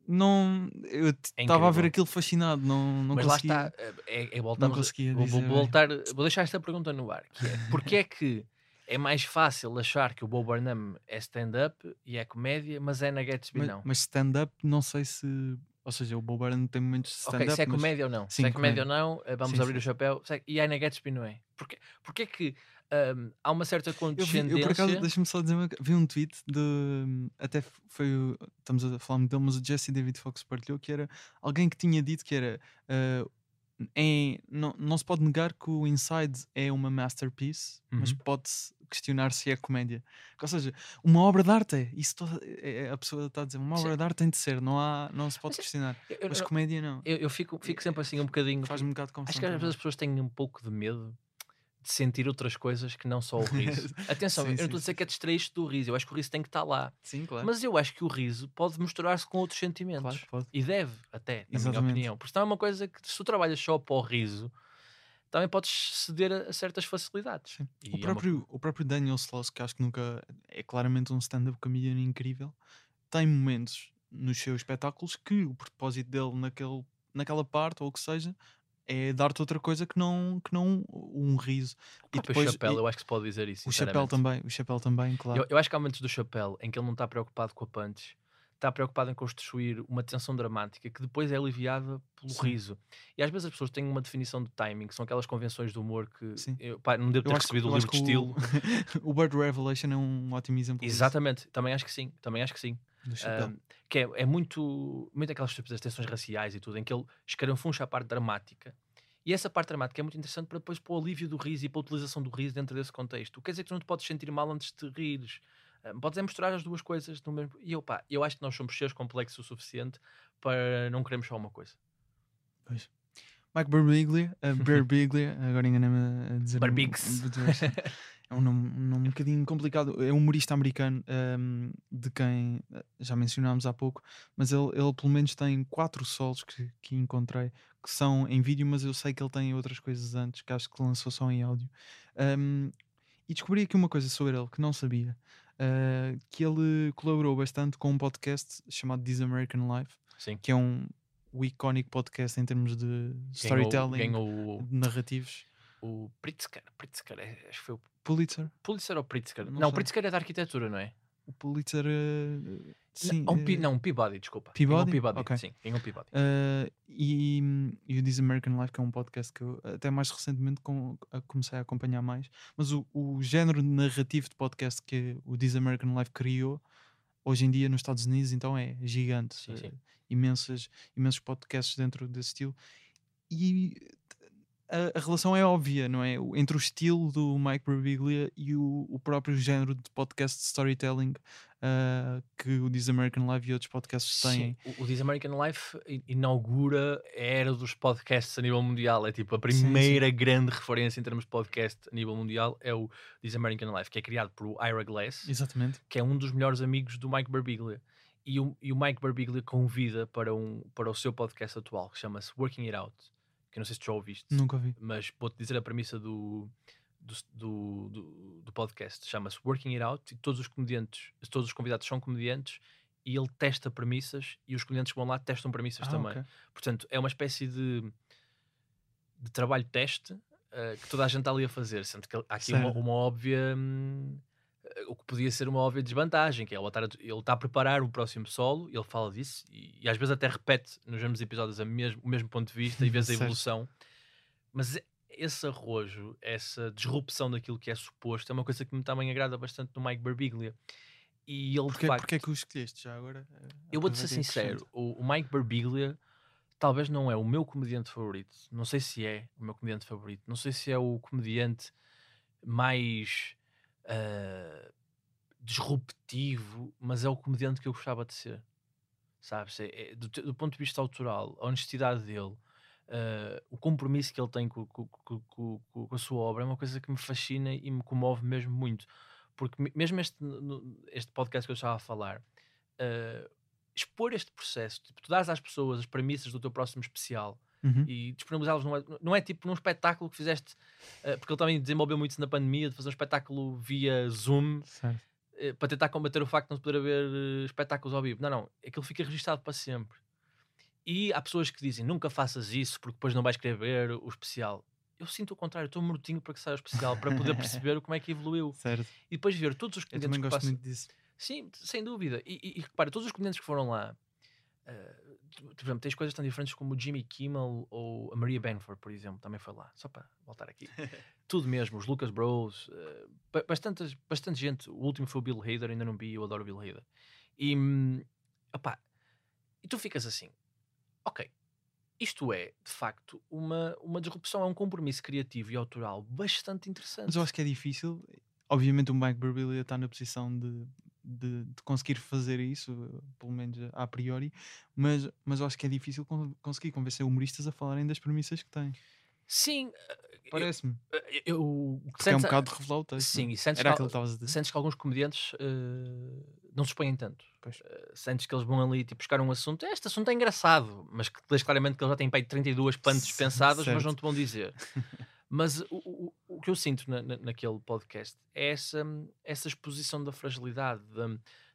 Speaker 1: Não. Eu
Speaker 3: É
Speaker 1: estava a ver aquilo fascinado. Não, não
Speaker 3: mas
Speaker 1: conseguia.
Speaker 3: lá está, é, é voltamos,
Speaker 1: conseguia
Speaker 3: vou, vou voltar, vou deixar esta pergunta no ar, que é, porque é que é mais fácil achar que o Bo Burnham é stand-up e é comédia, mas é na Gatsby
Speaker 1: Mas,
Speaker 3: não?
Speaker 1: mas stand-up, não sei se. Ou seja, o Bob Burnham tem momentos de
Speaker 3: Ok,
Speaker 1: stand-up.
Speaker 3: se é
Speaker 1: mas-
Speaker 3: comédia ou não.
Speaker 1: Sim,
Speaker 3: se é comédia
Speaker 1: comédia.
Speaker 3: ou não, eh, vamos
Speaker 1: Sim,
Speaker 3: abrir
Speaker 1: sim.
Speaker 3: o chapéu. É- E aí na Gatsby não é. Porque, porque é que ahm, há uma certa
Speaker 1: Eu, vi,
Speaker 3: condescendência.
Speaker 1: eu por acaso, deixa-me só dizer uma Vi um tweet de. Até foi. o- Estamos a falar muito dele, mas o Jesse David Fox partilhou que era alguém que tinha dito que era. ah, em- não, não se pode negar que o Inside é uma masterpiece, mas
Speaker 3: Uhum.
Speaker 1: pode-se questionar se é comédia. Ou seja, uma obra de arte é. Isso toda- é- é- a pessoa está a dizer, uma
Speaker 3: Sim.
Speaker 1: obra de arte tem de ser, não, há, não se pode
Speaker 3: Mas é-
Speaker 1: questionar.
Speaker 3: Eu, eu-
Speaker 1: Mas
Speaker 3: eu-
Speaker 1: comédia não.
Speaker 3: eu- eu fico, fico sempre assim um bocadinho.
Speaker 1: Faz-me um bocado de confusão.
Speaker 3: Acho que às vezes as pessoas têm um pouco de medo de sentir outras coisas que não só o riso. *laughs* Atenção,
Speaker 1: Sim,
Speaker 3: eu não estou a dizer que é distraído do riso. Eu acho que o riso tem que estar lá.
Speaker 1: Sim, claro.
Speaker 3: Mas eu acho que o riso pode misturar-se com outros sentimentos.
Speaker 1: claro pode.
Speaker 3: E deve, até, na minha
Speaker 1: Exatamente.
Speaker 3: opinião. Porque senão é uma coisa que, se tu trabalhas só para o riso, também podes ceder a, a certas facilidades.
Speaker 1: Sim.
Speaker 3: E é
Speaker 1: O
Speaker 3: uma-
Speaker 1: próprio, o próprio Daniel Sloss, que acho que nunca é claramente um stand-up comedian incrível, tem momentos nos seus espetáculos que o propósito dele naquele, naquela parte, ou o que seja, é dar-te outra coisa que não, que não um riso.
Speaker 3: O próprio
Speaker 1: depois-
Speaker 3: chapéu,
Speaker 1: e-
Speaker 3: eu acho que se pode dizer isso.
Speaker 1: O chapéu também, o chapéu também, claro.
Speaker 3: Eu, eu acho que há momentos do chapéu em que ele não está preocupado com a punch, está preocupado em construir uma tensão dramática que depois é aliviada pelo
Speaker 1: Sim.
Speaker 3: riso. E às vezes as pessoas têm uma definição de timing, que são aquelas convenções de humor que
Speaker 1: Sim.
Speaker 3: eu, pá, não devo ter
Speaker 1: acho que-
Speaker 3: recebido o livro de estilo.
Speaker 1: O, *laughs* o Bird Revelation é um ótimo exemplo disso,
Speaker 3: Exatamente, também acho que sim, também acho que sim. Ahm, que é, é muito, muito aquelas estúpidas tensões raciais e tudo, em que ele escarafuncha a parte dramática. E essa parte dramática é muito interessante para depois para o alívio do riso e para a utilização do riso dentro desse contexto. Quer dizer que tu não te podes sentir mal antes de rires. Podes é misturar as duas coisas no mesmo. E eu, pá, eu acho que nós somos seres complexos o suficiente para não queremos só uma coisa.
Speaker 1: Pois. Mike Birbiglia, uh, agora enganei-me a dizer. o- É um nome, um nome um bocadinho complicado. É um humorista americano um, de quem uh, já mencionámos há pouco, mas ele, ele pelo menos tem quatro solos que, que encontrei que são em vídeo, mas eu sei que ele tem outras coisas antes que acho que lançou só em áudio. Um, e descobri aqui uma coisa sobre ele que não sabia: uh, que ele colaborou bastante com um podcast chamado This American Life,
Speaker 3: Sim.
Speaker 1: que é um o icónico podcast em termos de storytelling,
Speaker 3: Ganhou,
Speaker 1: de narrativos.
Speaker 3: o, o Pritzker. Pritzker, é- acho que foi o
Speaker 1: Pulitzer?
Speaker 3: Pulitzer ou Pritzker?
Speaker 1: Não
Speaker 3: Não, o
Speaker 1: sei.
Speaker 3: Pritzker é da arquitetura, não é?
Speaker 1: O Pulitzer. uh, sim.
Speaker 3: não, um Pi-
Speaker 1: uh,
Speaker 3: não, um Peabody, desculpa.
Speaker 1: Peabody?
Speaker 3: Um Peabody,
Speaker 1: Ok.
Speaker 3: sim, um Peabody.
Speaker 1: uh, e, e o This American Life, que é um podcast que eu até mais recentemente com- a- comecei a acompanhar mais. Mas o, o género narrativo de podcast que o This American Life criou, hoje em dia nos Estados Unidos, então é gigante.
Speaker 3: Sim, sim.
Speaker 1: Uh, imensas, imensos podcasts dentro desse estilo. E a, a relação é óbvia, não é? Entre o estilo do Mike Birbiglia e o, o próprio género de podcast storytelling ah, que o This American Life e outros podcasts têm.
Speaker 3: Sim, o, o This American Life inaugura a era dos podcasts a nível mundial. É tipo a
Speaker 1: sim.
Speaker 3: primeira grande referência em termos de podcast a nível mundial é o This American Life, que é criado por Ira Glass,
Speaker 1: Exatamente.
Speaker 3: que é um dos melhores amigos do Mike Birbiglia. E o, e o Mike Birbiglia convida para, um, para o seu podcast atual, que chama-se Working It Out, que eu não sei se tu já ouviste,
Speaker 1: Nunca ouvi.
Speaker 3: mas vou-te dizer a premissa do, do, do, do- do podcast. Chama-se Working It Out e todos os comediantes, todos os convidados são comediantes e ele testa premissas e os comediantes que vão lá testam premissas
Speaker 1: Ah,
Speaker 3: também.
Speaker 1: ok.
Speaker 3: Portanto, é uma espécie de, de trabalho teste eh, que toda a gente está ali a fazer, sendo que há aqui uma, uma óbvia hum, o que podia ser uma óbvia desvantagem, que é ele estar ele está a preparar o próximo solo, ele fala disso e, e às vezes até repete nos mesmos episódios a mesmo, o mesmo ponto de vista e *laughs* vês a evolução, mas esse arrojo, essa disrupção daquilo que é suposto, é uma coisa que me também agrada bastante no Mike Birbiglia. E ele,
Speaker 1: Porquê,
Speaker 3: facto,
Speaker 1: porquê é que o escolheste já agora? Eh,
Speaker 3: eu vou-te ser sincero, o, o Mike Birbiglia talvez não é o meu comediante favorito. Não sei se é o meu comediante favorito. Não sei se é o comediante mais ah, disruptivo, mas é o comediante que eu gostava de ser. Sabes? É- é- do, do ponto de vista autoral, a honestidade dele, ah, o compromisso que ele tem com, com- com- com- a sua obra é uma coisa que me fascina e me comove mesmo muito. Porque me- mesmo este, este podcast que eu estava a falar, ah, expor este processo, tipo, tu dás às pessoas as premissas do teu próximo especial
Speaker 1: Uhum.
Speaker 3: e disponibilizá-los não é, não é tipo num espetáculo que fizeste, ah, porque ele também desenvolveu muito isso na pandemia, de fazer um espetáculo via Zoom eh, para tentar combater o facto de não se poder haver eh, espetáculos ao vivo. Não, não, aquilo fica registado para sempre. E há pessoas que dizem nunca faças isso porque depois não vais querer ver o especial. Eu sinto o contrário, estou mortinho para que saia o especial, para poder perceber como é que evoluiu. *laughs*
Speaker 1: Certo.
Speaker 3: E depois ver todos os comediantes que passam. Sim, sem dúvida. E, e, e repara, todos os comediantes que foram lá, eh, tu- por exemplo, tens coisas tão diferentes como o Jimmy Kimmel ou a Maria Benford, por exemplo, também foi lá, só para voltar aqui. *laughs* Tudo mesmo, os Lucas Bros, eh, ba- bastante, bastante gente. O último foi o Bill Hader, ainda não vi, eu adoro o Bill Hader. E, hum, opá, e tu ficas assim, ok, isto é, de facto, uma, uma disrupção, é um compromisso criativo e autoral bastante interessante.
Speaker 1: Mas eu acho que é difícil. Obviamente o Mike Birbiglia está na posição de, de, de conseguir fazer isso, eh, pelo menos a priori, mas, mas eu acho que é difícil con- conseguir convencer humoristas a falarem das premissas que têm.
Speaker 3: Sim,
Speaker 1: Parece-me.
Speaker 3: eu, eu,
Speaker 1: Porque é um bocado de revelar o texto.
Speaker 3: Sim,
Speaker 1: é?
Speaker 3: e sentes
Speaker 1: Era
Speaker 3: que,
Speaker 1: a
Speaker 3: sentes que alguns comediantes eh, não se expõem tanto.
Speaker 1: Pois.
Speaker 3: Eh, sentes que eles vão ali tipo, buscar um assunto. Este assunto é engraçado, mas que deixa claramente que eles já têm pai 32 pantos pensadas, mas não te vão dizer. *laughs* mas o, o, o que eu sinto na- na- naquele podcast é essa, essa exposição da fragilidade, da,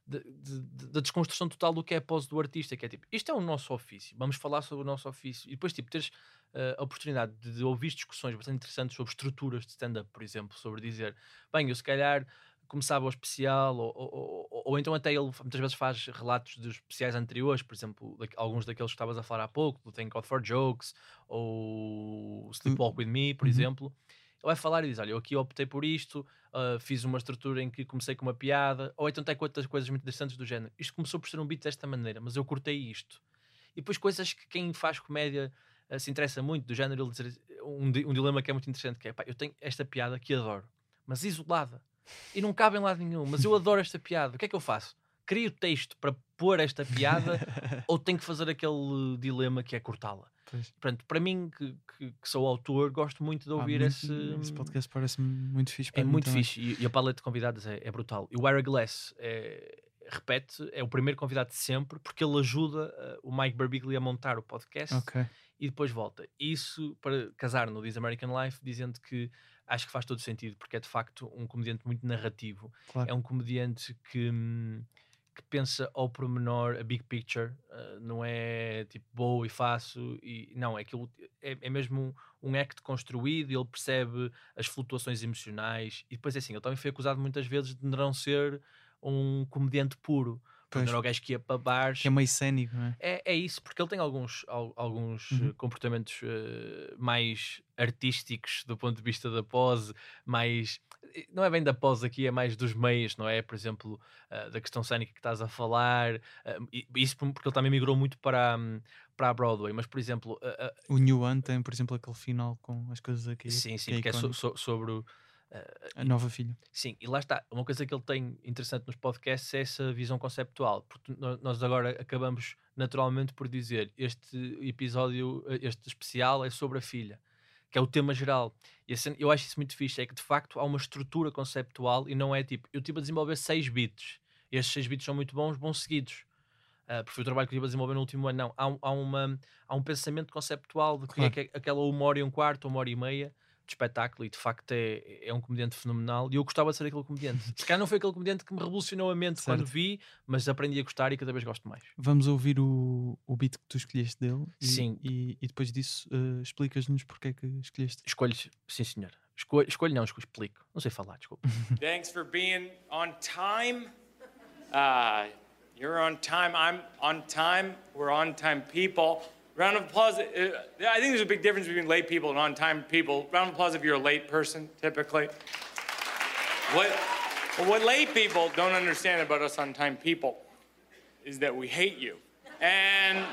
Speaker 3: de- da desconstrução total do que é a pose do artista, que é tipo, isto é o nosso ofício, vamos falar sobre o nosso ofício. E depois, tipo, teres eh, a oportunidade de, de ouvir discussões bastante interessantes sobre estruturas de stand-up, por exemplo, sobre dizer, bem, eu se calhar começava o especial, ou, ou, ou- ou então até ele muitas vezes faz relatos dos especiais anteriores, por exemplo, da- alguns daqueles que estavas a falar há pouco, do Thank God for Jokes, ou o Sleepwalk With Me, por
Speaker 1: Uhum.
Speaker 3: exemplo. Vai falar e diz: Olha, eu aqui optei por isto, ah, fiz uma estrutura em que comecei com uma piada, ou então tem outras coisas muito interessantes do género. Isto começou por ser um beat desta maneira, mas eu cortei isto. E depois coisas que quem faz comédia ah, se interessa muito, do género, ele dizer um, um dilema que é muito interessante, que é, pá, eu tenho esta piada que adoro, mas isolada, e não cabe em lado nenhum, mas eu adoro esta piada, o que é que eu faço? Crio texto para pôr esta piada *laughs* ou tenho que fazer aquele dilema que é cortá-la?
Speaker 1: Pois.
Speaker 3: Portanto, para mim, que, que- que sou autor, gosto muito de
Speaker 1: Ah,
Speaker 3: ouvir
Speaker 1: muito-
Speaker 3: esse.
Speaker 1: Esse podcast parece-me muito fixe. para
Speaker 3: É muito
Speaker 1: também.
Speaker 3: fixe e, e a paleta de convidados é, é brutal. E o Ira Glass é, repete, é o primeiro convidado de sempre porque ele ajuda uh, o Mike Birbiglia a montar o podcast
Speaker 1: Ok.
Speaker 3: e depois volta. Isso para casar no This American Life, dizendo que acho que faz todo sentido porque é de facto um comediante muito narrativo.
Speaker 1: Claro.
Speaker 3: É um comediante que, hum, que pensa ao pormenor, a big picture, uh, não é tipo vou e faço, e não, é, aquilo, é, é mesmo um, um act construído, e ele percebe as flutuações emocionais, e depois é assim, ele também foi acusado muitas vezes de não ser um comediante puro,
Speaker 1: Pois.
Speaker 3: não era o gajo que ia para bares.
Speaker 1: Que é meio cénico, não é?
Speaker 3: É, é isso, porque ele tem alguns, al- alguns
Speaker 1: Uhum.
Speaker 3: eh, comportamentos eh, mais artísticos do ponto de vista da pose, mais. Não é bem da pós aqui, é mais dos meios, não é? Por exemplo, uh, da questão cénica que estás a falar, uh, isso porque ele também migrou muito para, um, para a Broadway, mas por exemplo.
Speaker 1: o New One tem, por exemplo, aquele final com as coisas aqui.
Speaker 3: Sim, sim, que é, é so, so, sobre. Uh,
Speaker 1: a nova filha.
Speaker 3: Sim, e lá está. Uma coisa que ele tem interessante nos podcasts é essa visão conceptual, porque nós agora acabamos naturalmente por dizer este episódio, este especial é sobre a filha que é o tema geral. E assim, eu acho isso muito fixe, é que de facto há uma estrutura conceptual e não é tipo, eu estive a desenvolver 6 bits, e estes 6 bits são muito bons, bons seguidos. Uh, porque foi o trabalho que eu estive a desenvolver no último ano. Não, há, há, uma, há um pensamento conceptual de que claro. é, que aquela uma hora e um quarto, uma hora e meia de espetáculo e de facto é, é um comediante fenomenal e eu gostava de ser aquele comediante. Se calhar não foi aquele comediante que me revolucionou a mente certo. quando vi, mas aprendi a gostar e cada vez gosto mais.
Speaker 1: Vamos ouvir o, o beat que tu escolheste dele e, sim. E, e depois disso uh, explicas-nos porque é que escolheste.
Speaker 3: Escolhes, sim senhor. Escolho, escolho não, explico. Não sei falar, desculpa. *laughs*
Speaker 4: Thanks for being on time. Uh, you're on time. I'm on time. We're on time people. Round of applause. Uh, I think there's a big difference between late people and on time people. Round of applause if you're a late person, typically. What, what late people don't understand about us on time people is that we hate you. And,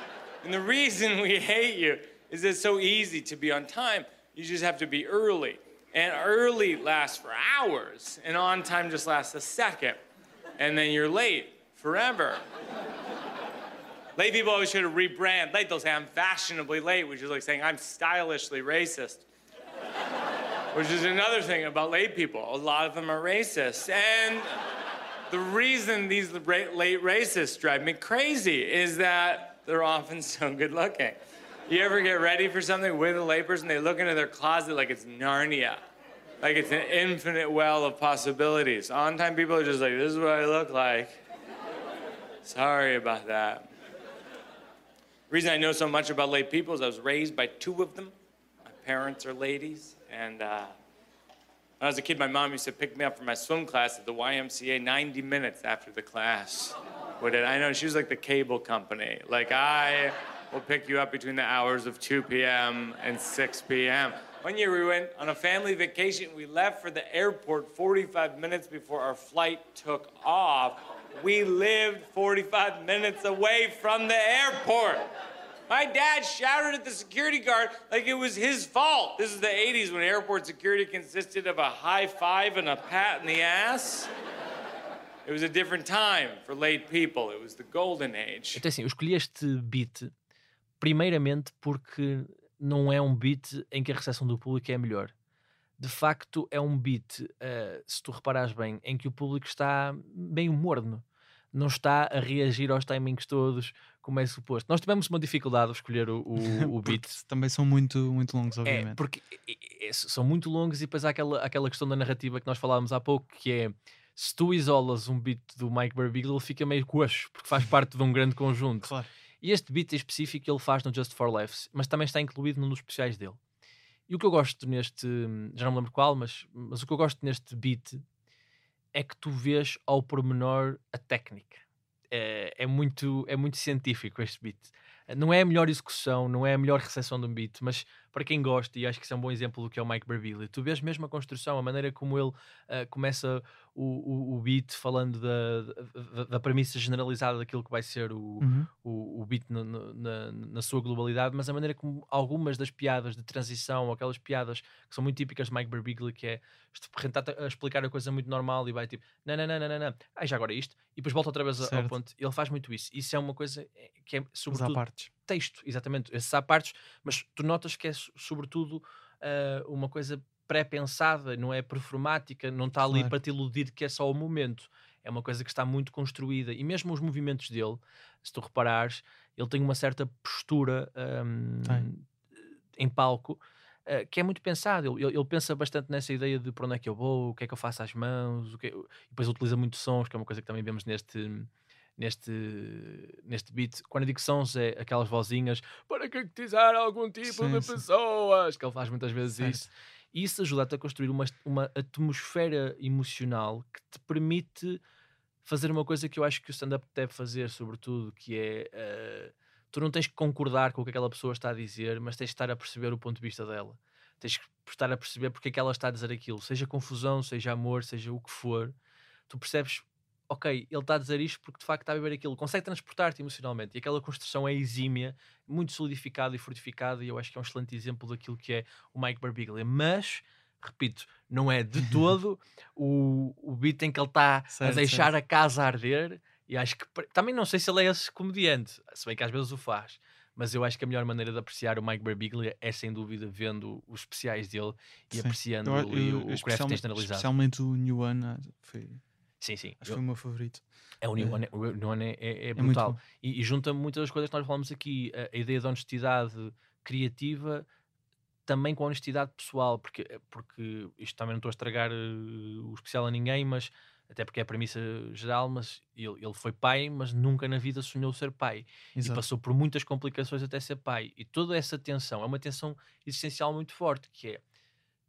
Speaker 4: and the reason we hate you is it's so easy to be on time. You just have to be early. And early lasts for hours, and on time just lasts a second. And then you're late forever. Late people always try to rebrand. Late, they'll say, I'm fashionably late, which is like saying I'm stylishly racist. *laughs* which is another thing about late people. A lot of them are racist. And the reason these late racists drive me crazy is that they're often so good looking. You ever get ready for something with a late? They look into their closet like it's Narnia, like it's an infinite well of possibilities. On time people are just like, this is what I look like. Sorry about that. The reason I know so much about late people is I was raised by two of them. My parents are ladies, and uh, when I was a kid, my mom used to pick me up from my swim class at the YMCA 90 minutes after the class. I know she was like the cable company. Like I will pick you up between the hours of 2 p.m. and 6 p.m. One year we went on a family vacation. We left for the airport 45 minutes before our flight took off we lived 45 minutes away from the airport. My dad shouted at the security guard like it was his fault. This is the 80s when airport security consisted of a high five and a pat in the ass. It was a different time for late people. It was the golden age.
Speaker 3: Então assim, eu escolhi este beat primeiramente porque não é um beat em que a recepção do público é melhor. De facto, é um beat, uh, se tu reparares bem, em que o público está bem morno não está a reagir aos timings todos como é suposto. Nós tivemos uma dificuldade a escolher o, o, *laughs* o beat.
Speaker 1: também são muito, muito longos,
Speaker 3: é,
Speaker 1: obviamente.
Speaker 3: É, porque é, são muito longos e depois há aquela, aquela questão da narrativa que nós falávamos há pouco, que é se tu isolas um beat do Mike Birbiglia, ele fica meio coxo, porque faz parte de um grande conjunto. *laughs*
Speaker 1: Claro.
Speaker 3: E este beat em específico ele faz no Just for Laughs, mas também está incluído num dos especiais dele. E o que eu gosto neste, já não me lembro qual, mas, mas o que eu gosto neste beat é que tu vês ao pormenor a técnica. É, é, muito, é muito científico este beat. Não é a melhor execução, não é a melhor recepção de um beat, mas para quem gosta, e acho que isso é um bom exemplo do que é o Mike Birbiglia, tu vês mesmo a construção, a maneira como ele uh, começa o, o, o, beat falando da, da, da, premissa generalizada daquilo que vai ser o, uhum. o, o, beat no, no, na, na, sua globalidade, mas a maneira como algumas das piadas de transição, ou aquelas piadas que são muito típicas de Mike Birbiglia, que é tentar explicar a coisa muito normal e vai tipo, não, não, não, não, não, não. Ah, já agora isto, e depois volta outra vez certo. ao ponto. Ele faz muito isso. Isso é uma coisa eh, que é sobretudo
Speaker 1: partes.
Speaker 3: Texto, exatamente, esses à partes, mas tu notas que é sobretudo uh, uma coisa pré-pensada, não é performática, não está ali claro. para te iludir que é só o momento. É uma coisa que está muito construída. E mesmo os movimentos dele, se tu reparares, ele tem uma certa postura um, em palco uh, que é muito pensado. Ele, ele, pensa bastante nessa ideia de para onde é que eu vou, o que é que eu faço às mãos, o que, é, e depois utiliza muito sons, que é uma coisa que também vemos neste neste, neste beat. Quando eu digo sons, é aquelas vozinhas para caracterizar algum tipo sim, de sim. pessoas, que ele faz muitas vezes certo. isso. E isso ajuda-te a construir uma, uma atmosfera emocional que te permite fazer uma coisa que eu acho que o stand-up deve fazer, sobretudo, que é. Uh, tu não tens que concordar com o que aquela pessoa está a dizer, mas tens de estar a perceber o ponto de vista dela. tens que estar a perceber porque é que ela está a dizer aquilo, seja confusão, seja amor, seja o que for, tu percebes, ok, ele está a dizer isto porque de facto está a viver aquilo, consegue transportar-te emocionalmente e aquela construção é exímia, muito solidificada e fortificada, e eu acho que é um excelente exemplo daquilo que é o Mike Birbiglia, mas repito, não é de *laughs* todo o, o beat em que ele está a deixar
Speaker 1: certo.
Speaker 3: a casa arder. E acho que também não sei se ele é esse comediante, se bem que às vezes o faz. Mas eu acho que a melhor maneira de apreciar o Mike Birbiglia é sem dúvida vendo os especiais dele e
Speaker 1: Sim.
Speaker 3: apreciando
Speaker 1: Eu-
Speaker 3: ali
Speaker 1: eu-
Speaker 3: o, o craft generalizado.
Speaker 1: especialmente o New One, ah, foi,
Speaker 3: Sim, sim.
Speaker 1: acho que foi o meu favorito.
Speaker 3: é o New
Speaker 1: eh,
Speaker 3: One, é- o New One é, é- é
Speaker 1: É
Speaker 3: brutal.
Speaker 1: bom.
Speaker 3: e, e junta muitas das coisas que nós falamos aqui. A, a ideia de honestidade criativa também com a honestidade pessoal, porque, porque isto também não estou a estragar eh, o especial a ninguém, mas até porque é a premissa geral, mas ele, ele foi pai, mas nunca na vida sonhou ser pai. E
Speaker 1: Exato.
Speaker 3: passou por muitas complicações até ser pai. E toda essa tensão é uma tensão existencial muito forte, que é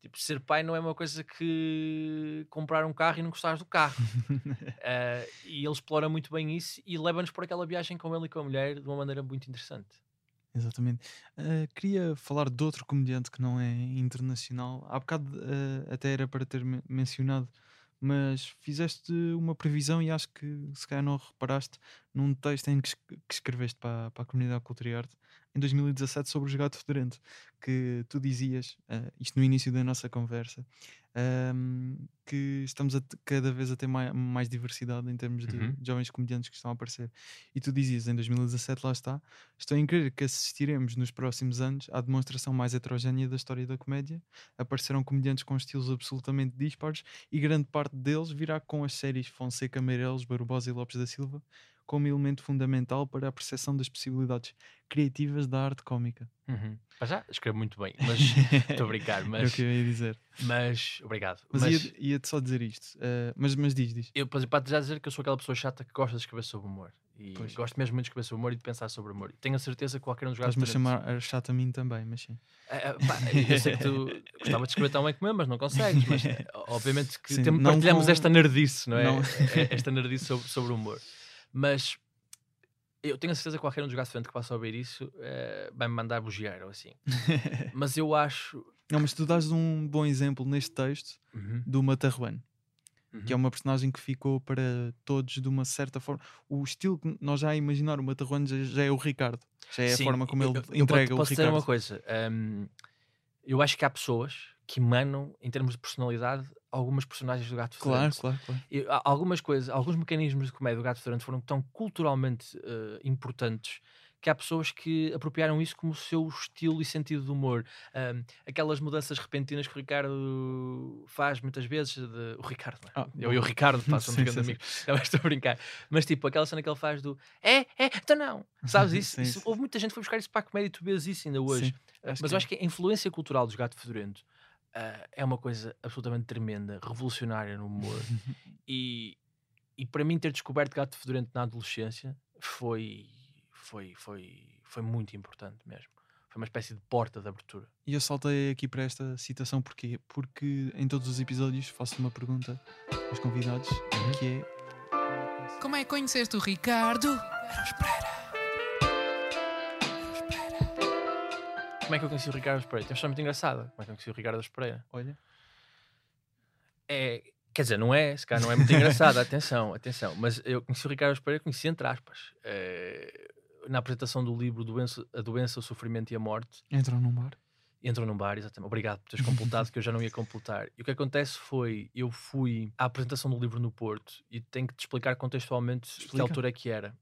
Speaker 3: tipo, ser pai não é uma coisa que comprar um carro e não gostares do carro. *laughs* Eh, e ele explora muito bem isso e leva-nos por aquela viagem com ele e com a mulher de uma maneira muito interessante.
Speaker 1: Exatamente. Ah, queria falar de outro comediante que não é internacional. Há bocado ah, até era para ter men- mencionado, mas fizeste uma previsão e acho que se calhar não reparaste num texto em que, que escreveste para, para a comunidade Cultura e Arte em 2017 sobre os gatos fedorento, que tu dizias, ah, isto no início da nossa conversa, ahm, que estamos a cada vez a ter mai- mais, diversidade em termos de,
Speaker 3: Uhum.
Speaker 1: jovens comediantes que estão a aparecer. E tu dizias em 2017, lá está, Estou em crer que assistiremos nos próximos anos à demonstração mais heterogénea da história da comédia. Aparecerão comediantes com estilos absolutamente dispares e grande parte deles virá com as séries Fonseca, Meireles, Barbosa e Lopes da Silva como elemento fundamental para a percepção das possibilidades criativas da arte cómica.
Speaker 3: Mas já escreve muito bem, *laughs* mas estou a brincar,
Speaker 1: Era o
Speaker 3: mas,
Speaker 1: que eu ia dizer.
Speaker 3: mas obrigado.
Speaker 1: Mas,
Speaker 3: Mas,
Speaker 1: ia- ia-te só dizer isto. eh, mas, mas diz, diz.
Speaker 3: eu para já dizer que eu sou aquela pessoa chata que gosta de escrever sobre humor. E
Speaker 1: Pois.
Speaker 3: gosto mesmo muito de escrever sobre humor e de pensar sobre humor. Tenho a certeza que qualquer um dos gatos
Speaker 1: Estás-me a chamar chata a mim também, mas sim.
Speaker 3: Ah, pá, eu sei que tu gostava de escrever tão bem como eu, mas não consegues. Mas *laughs* obviamente que
Speaker 1: Sim,
Speaker 3: tem-
Speaker 1: não
Speaker 3: partilhamos
Speaker 1: com-
Speaker 3: esta nerdice, não é?
Speaker 1: não.
Speaker 3: Eh, Esta nerdice sobre, sobre o humor. Mas eu tenho a certeza que qualquer um dos gatos que possa ouvir isso eh, vai-me mandar bugiar ou assim. *laughs* Mas eu acho.
Speaker 1: Não, mas tu dás um bom exemplo neste texto
Speaker 3: Uhum,
Speaker 1: do Matarruano. que é
Speaker 3: uhum.
Speaker 1: uma personagem que ficou para todos de uma certa forma. O estilo que nós já a imaginar o Matarruano já, já é o Ricardo, já é
Speaker 3: Sim,
Speaker 1: a forma como
Speaker 3: eu-
Speaker 1: ele
Speaker 3: eu- eu
Speaker 1: entrega
Speaker 3: posso,
Speaker 1: o
Speaker 3: posso dizer
Speaker 1: Ricardo.
Speaker 3: uma coisa. hum, eu acho que há pessoas que emanam, em termos de personalidade, algumas personagens do Gato
Speaker 1: Claro,
Speaker 3: Fedorento.
Speaker 1: claro, claro.
Speaker 3: Há algumas coisas, alguns mecanismos de comédia do Gato Fedorento foram tão culturalmente eh, importantes que há pessoas que apropriaram isso como o seu estilo e sentido de humor. Aquelas mudanças repentinas que o Ricardo faz muitas vezes. de- o Ricardo, não é?
Speaker 1: Ah,
Speaker 3: eu e o. Ricardo *laughs* passam
Speaker 1: Sim,
Speaker 3: um grande
Speaker 1: sim,
Speaker 3: amigo. Também estou a brincar. Mas tipo, aquela cena que ele faz do é, é, então não. Sabes *laughs* isso?
Speaker 1: Sim,
Speaker 3: Isso-
Speaker 1: sim.
Speaker 3: Houve muita gente que foi buscar isso para a comédia e tu vês isso ainda hoje. Mas
Speaker 1: que
Speaker 3: eu
Speaker 1: é.
Speaker 3: acho que a influência cultural dos Gato Fedorento ah, é uma coisa absolutamente tremenda, revolucionária no humor. *laughs* e, e para mim ter descoberto Gato Fedorento na adolescência foi, foi, foi, foi muito importante mesmo. Foi uma espécie de porta de abertura.
Speaker 1: E eu saltei aqui para esta citação porquê? Porque em todos os episódios faço uma pergunta aos convidados
Speaker 3: Uhum.
Speaker 1: que é
Speaker 2: Como é que conheceste o Ricardo?
Speaker 3: Como é que eu conheci o Ricardo Pereira? Tem uma história muito engraçada. Como é que eu conheci o Ricardo Pereira?
Speaker 1: olha,
Speaker 3: É, quer dizer, não é, se calhar não é muito engraçada, *laughs* atenção, atenção. Mas eu conheci o Ricardo Pereira, conheci entre aspas. eh, na apresentação do livro doença, A Doença, o Sofrimento e a Morte,
Speaker 1: entram num bar.
Speaker 3: entrou num bar, exatamente. Obrigado por teres completado, que eu já não ia completar. E o que acontece foi, eu fui à apresentação do livro no Porto e tenho que te explicar contextualmente que
Speaker 1: Explica.
Speaker 3: altura é que era.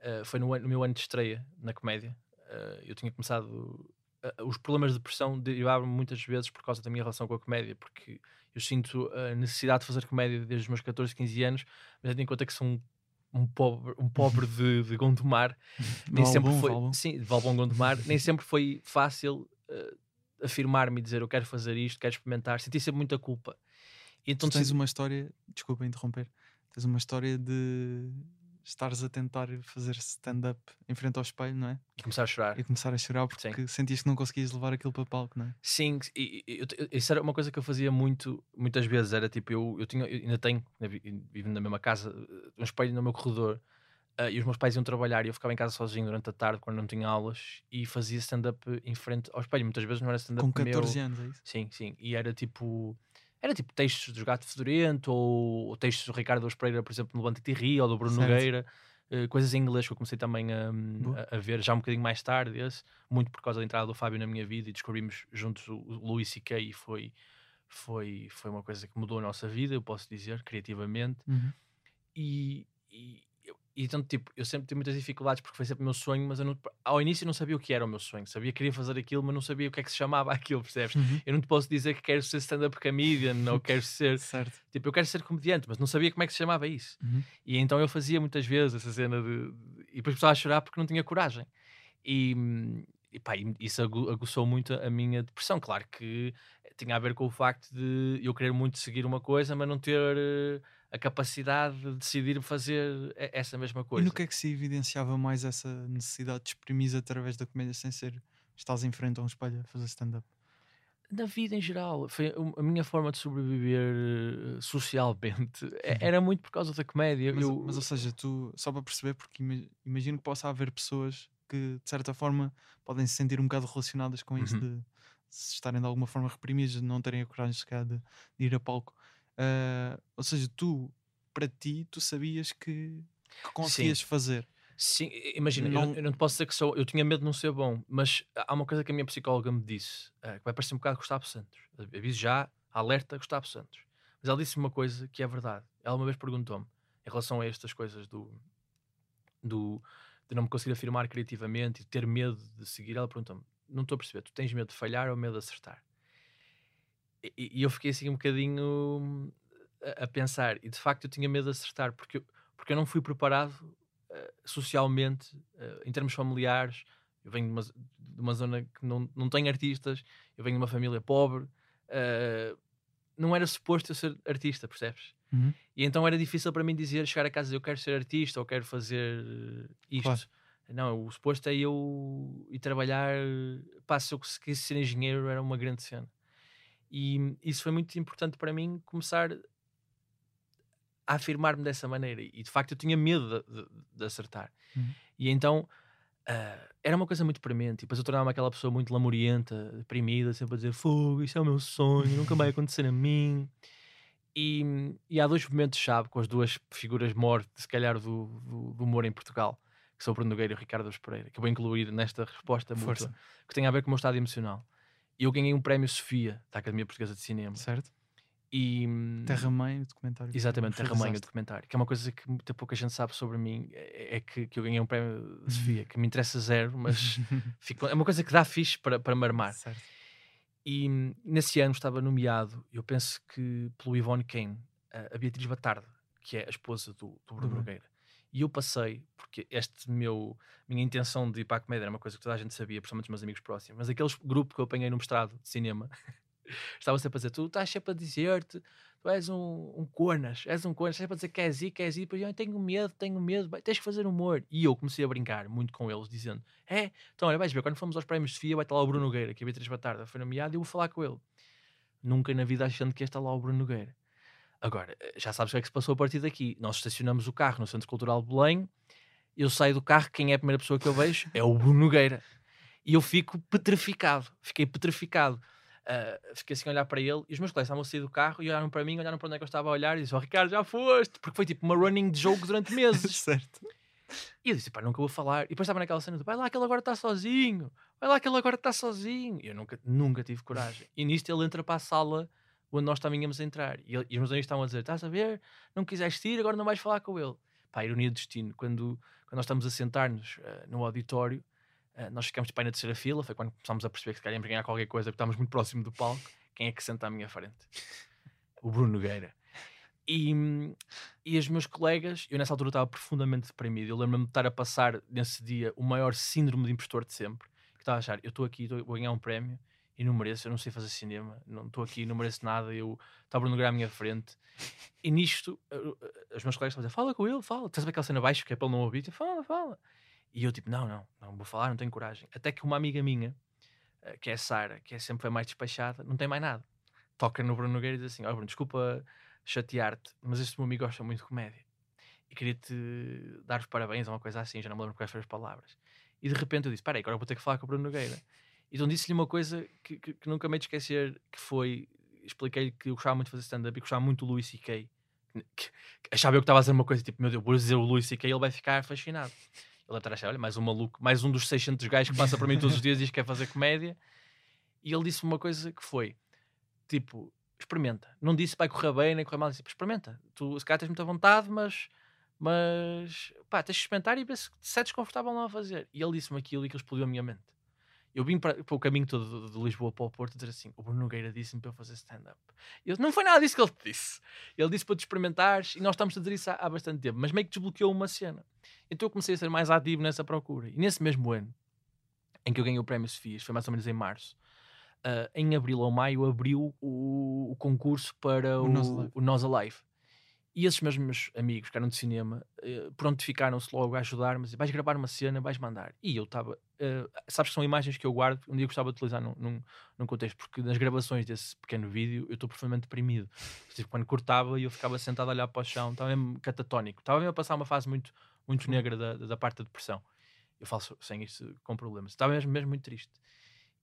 Speaker 3: Uh, foi no, ano- no meu ano de estreia na comédia. Uh, eu tinha começado. Uh, os problemas de depressão derivavam muitas vezes por causa da minha relação com a comédia, porque eu sinto a necessidade de fazer comédia desde os meus 14, 15 anos, mas tendo em conta que sou um, um pobre, um pobre *laughs* de, de Gondomar, nem
Speaker 1: Vale
Speaker 3: sempre foi
Speaker 1: vale bom.
Speaker 3: sim de Valbom Gondomar nem sempre foi fácil eh, afirmar-me e dizer eu quero fazer isto quero experimentar senti sempre muita culpa e então
Speaker 1: tu tens uma história, desculpa interromper, tens uma história de estares a tentar fazer stand-up em frente ao espelho, não é?
Speaker 3: e começar a chorar
Speaker 1: E começar a chorar porque sentias que não conseguias levar aquilo para palco, não é?
Speaker 3: sim e, e- eu- isso era uma coisa que eu fazia muito muitas vezes era tipo eu, eu tinha eu ainda tenho né, vi- vivo na mesma casa eh, um espelho no meu corredor Uh, e os meus pais iam trabalhar e eu ficava em casa sozinho durante a tarde quando não tinha aulas e fazia stand-up em frente ao espelho. Muitas vezes não era stand-up
Speaker 1: Com 14
Speaker 3: meu.
Speaker 1: anos, é isso?
Speaker 3: Sim, sim. E era tipo. Era tipo textos do Gato Fedorento ou, ou textos do Ricardo Pereira, por exemplo, no e Rio ou do Bruno
Speaker 1: Certo.
Speaker 3: Nogueira. eh, coisas em inglês que eu comecei também a,
Speaker 1: Boa.
Speaker 3: a, a ver já um bocadinho mais tarde, esse, muito por causa da entrada do Fábio na minha vida e descobrimos juntos o, o Louis C.K. e foi, foi, foi uma coisa que mudou a nossa vida, eu posso dizer, criativamente.
Speaker 1: Uhum.
Speaker 3: E, e, e então, tipo, eu sempre tive muitas dificuldades porque foi sempre o meu sonho, mas eu não- ao início eu não sabia o que era o meu sonho. Sabia que queria fazer aquilo, mas não sabia o que é que se chamava *laughs* aquilo, percebes?
Speaker 1: Uhum.
Speaker 3: Eu não te posso dizer que quero ser stand-up comedian ou *laughs* quero ser.
Speaker 1: Certo.
Speaker 3: Tipo, eu quero ser comediante, mas não sabia como é que se chamava isso.
Speaker 1: Uhum.
Speaker 3: E então eu fazia muitas vezes essa cena de. E depois começava a chorar porque não tinha coragem. E, e pá, isso agu- aguçou muito a minha depressão. Claro que tinha a ver com o facto de eu querer muito seguir uma coisa, mas não ter eh, a capacidade de decidir fazer e- essa mesma
Speaker 1: E
Speaker 3: coisa.
Speaker 1: no que é que se evidenciava mais essa necessidade de exprimir através da comédia sem ser estás em frente a um espelho a fazer stand-up?
Speaker 3: Na vida em geral, foi a minha forma de sobreviver eh, socialmente. *laughs* eh, Era muito por causa da comédia.
Speaker 1: Mas,
Speaker 3: eu,
Speaker 1: mas, ou seja, tu, só para perceber, porque ima- imagino que possa haver pessoas que de certa forma podem se sentir um bocado relacionadas com isso
Speaker 3: Uhum.
Speaker 1: de se estarem de alguma forma reprimidos, de não terem a coragem se calhar, de, de ir a palco. Ah, ou seja, tu, para ti, tu sabias que, que conseguias fazer.
Speaker 3: Sim, imagina, eu-
Speaker 1: Não-
Speaker 3: eu, não te posso dizer que sou. Eu tinha medo de não ser bom, mas há uma coisa que a minha psicóloga me disse, eh, que vai parecer um bocado Gustavo Santos. Aviso já, alerta Gustavo Santos. Mas ela disse uma coisa que é verdade. Ela uma vez perguntou-me, em relação a estas coisas do, do de não me conseguir afirmar criativamente e ter medo de seguir, ela perguntou-me: Não estou a perceber, tu tens medo de falhar ou medo de acertar? E, eu fiquei assim um bocadinho a, a pensar, e de facto eu tinha medo de acertar, porque eu, porque eu não fui preparado eh, socialmente, eh, em termos familiares. Eu venho de uma, de uma zona que não, não tem artistas, eu venho de uma família pobre. eh, não era suposto eu ser artista, percebes?
Speaker 1: Uhum.
Speaker 3: E então era difícil para mim dizer, chegar a casa, eu quero ser artista ou quero fazer isto.
Speaker 1: Claro.
Speaker 3: Não, o suposto é eu ir trabalhar. Pá, se eu conseguisse ser engenheiro, era uma grande cena. E isso foi muito importante para mim começar a afirmar-me dessa maneira. E de facto eu tinha medo de, de- de acertar.
Speaker 1: Uhum.
Speaker 3: E então ah, era uma coisa muito premente. E depois eu tornava-me aquela pessoa muito lamurienta, deprimida, sempre a dizer: Fogo, isso é o meu sonho, nunca vai acontecer a mim. E, e há dois momentos-chave com as duas figuras mortes, se calhar, do, do, do humor em Portugal, que são o Bruno Nogueira e o Ricardo Pereira, que eu vou incluir nesta resposta mútua, que tem a ver com o meu estado emocional. E eu ganhei um prémio Sofia, da Academia Portuguesa de Cinema.
Speaker 1: Certo?
Speaker 3: E,
Speaker 1: Terra-mãe, o documentário.
Speaker 3: Exatamente, Terra Mãe, o documentário. Que é uma coisa que muita pouca gente sabe sobre mim. É, é que, que eu ganhei um prémio de Sofia, que me interessa zero, mas *laughs* fico- é uma coisa que dá fixe para, para me armar.
Speaker 1: Certo.
Speaker 3: E hum, nesse ano estava nomeado, eu penso que pelo Ivone Kane, a, Beatriz Batarda, que é a esposa do, do Bruno
Speaker 1: Bruno.
Speaker 3: E eu passei, porque este meu, minha intenção de ir para a comédia era uma coisa que toda a gente sabia, principalmente os meus amigos próximos, mas aqueles grupo que eu apanhei no mestrado de cinema, *laughs* estava sempre a dizer: Tu estás sempre a dizer-te, tu és um, um cornas, és um cornas, sempre a dizer que és ir, que és ir, depois eu tenho medo, tenho medo, vai, tens que fazer humor. E eu comecei a brincar muito com eles, dizendo: É, então olha, vais ver, quando fomos aos prémios de Sofia, vai estar lá o Bruno Nogueira, que a Beatriz Batarda foi nomeado, e eu vou falar com ele. Nunca na vida achando que ia estar lá o Bruno Nogueira. Agora, eh, já sabes o que é que se passou a partir daqui. Nós estacionamos o carro no Centro Cultural de Belém, eu saio do carro, quem é a primeira pessoa que eu vejo? É o Bruno Nogueira. E eu fico petrificado, fiquei petrificado. Ah, fiquei assim a olhar para ele e os meus colegas estavam a sair do carro e olharam para mim, olharam para onde é que eu estava a olhar e disseram: Ricardo, já foste, porque foi tipo uma running de jogo durante meses. *laughs*
Speaker 1: certo.
Speaker 3: E eu disse, pá, nunca vou falar. E depois estava naquela cena do, vai lá que ele agora está sozinho. Vai lá que ele agora está sozinho. E eu nunca, nunca tive coragem. E nisto ele entra para a sala onde nós estávamos a entrar. E, ele- e os meus amigos estavam a dizer, estás a ver? Não quiseste ir, agora não vais falar com ele. Pá, ironia do destino. Quando, quando nós estamos a sentar-nos eh, no auditório, eh, nós ficamos para na terceira fila. Foi quando começámos a perceber que se calhar íamos ganhar qualquer coisa, porque estávamos muito próximo do palco. Quem é que senta à minha frente? O Bruno Nogueira. E, e os meus colegas, eu nessa altura estava profundamente deprimido. Eu lembro-me de estar a passar nesse dia o maior síndrome de impostor de sempre. Que estava a achar, eu estou aqui, vou ganhar um prémio e não mereço, eu não sei fazer cinema, não estou aqui, não mereço nada. Eu o Bruno Nogueira à minha frente. E nisto, eh, eh, os meus colegas estavam a dizer: fala com ele, fala. Estás a ver aquela cena baixo que é para ele não ouvir? Eu, Fala, fala. E eu, tipo, não, não, não vou falar, não tenho coragem. Até que uma amiga minha, eh, que é Sara, que é sempre a mais despachada, não tem mais nada. Toca no Bruno Nogueira e diz assim: Ó Bruno, desculpa chatear-te, mas este meu amigo gosta muito de comédia. e queria-te dar os parabéns ou uma coisa assim, já não me lembro quais foram as palavras. E de repente eu disse: Espera aí, agora vou ter que falar com o Bruno Nogueira. Então disse-lhe uma coisa que, que, que, nunca me esquecer, que foi, expliquei-lhe que eu gostava muito de fazer stand-up e gostava muito do Louis C.K. Achava eu que estava a dizer uma coisa tipo, meu Deus, vou dizer o Louis C.K. ele vai ficar fascinado. Ele deve estar olha, mais um maluco, mais um dos 600 gajos que passa para mim todos os dias e diz que quer fazer comédia. E ele disse-me uma coisa que foi, tipo, experimenta. Não disse vai correr bem, nem correr mal, disse, experimenta. Tu, se calhar tens muita vontade, mas mas pá, tens de experimentar e ver se te sentes confortável não a fazer. E ele disse-me aquilo e aquilo explodiu a minha mente. Eu vim para, para o caminho todo de, de, Lisboa para o Porto dizer assim: o Bruno Nogueira disse-me para eu fazer stand-up. Não foi nada disso que ele te disse. Ele disse para te experimentares e nós estamos a dizer isso há, há, bastante tempo, mas meio que desbloqueou uma cena. Então eu comecei a ser mais ativo nessa procura. E nesse mesmo ano em que eu ganhei o Prémio Sofias, foi mais ou menos em março, uh, em abril ou maio abriu o, o concurso para o, o Nós Alive. E esses mesmos amigos que eram de cinema uh, prontificaram-se logo a ajudar-me. Vais gravar uma cena, vais mandar. E eu estava. Uh, sabes que são imagens que eu guardo, um dia gostava de utilizar num, num, num, contexto, porque nas gravações desse pequeno vídeo eu estou profundamente deprimido. Tipo, quando cortava e eu ficava sentado a olhar para o chão, estava mesmo catatónico. Estava mesmo a passar uma fase muito, muito negra da, da parte da depressão. Eu falo sem isso com problemas. Estava mesmo, mesmo muito triste.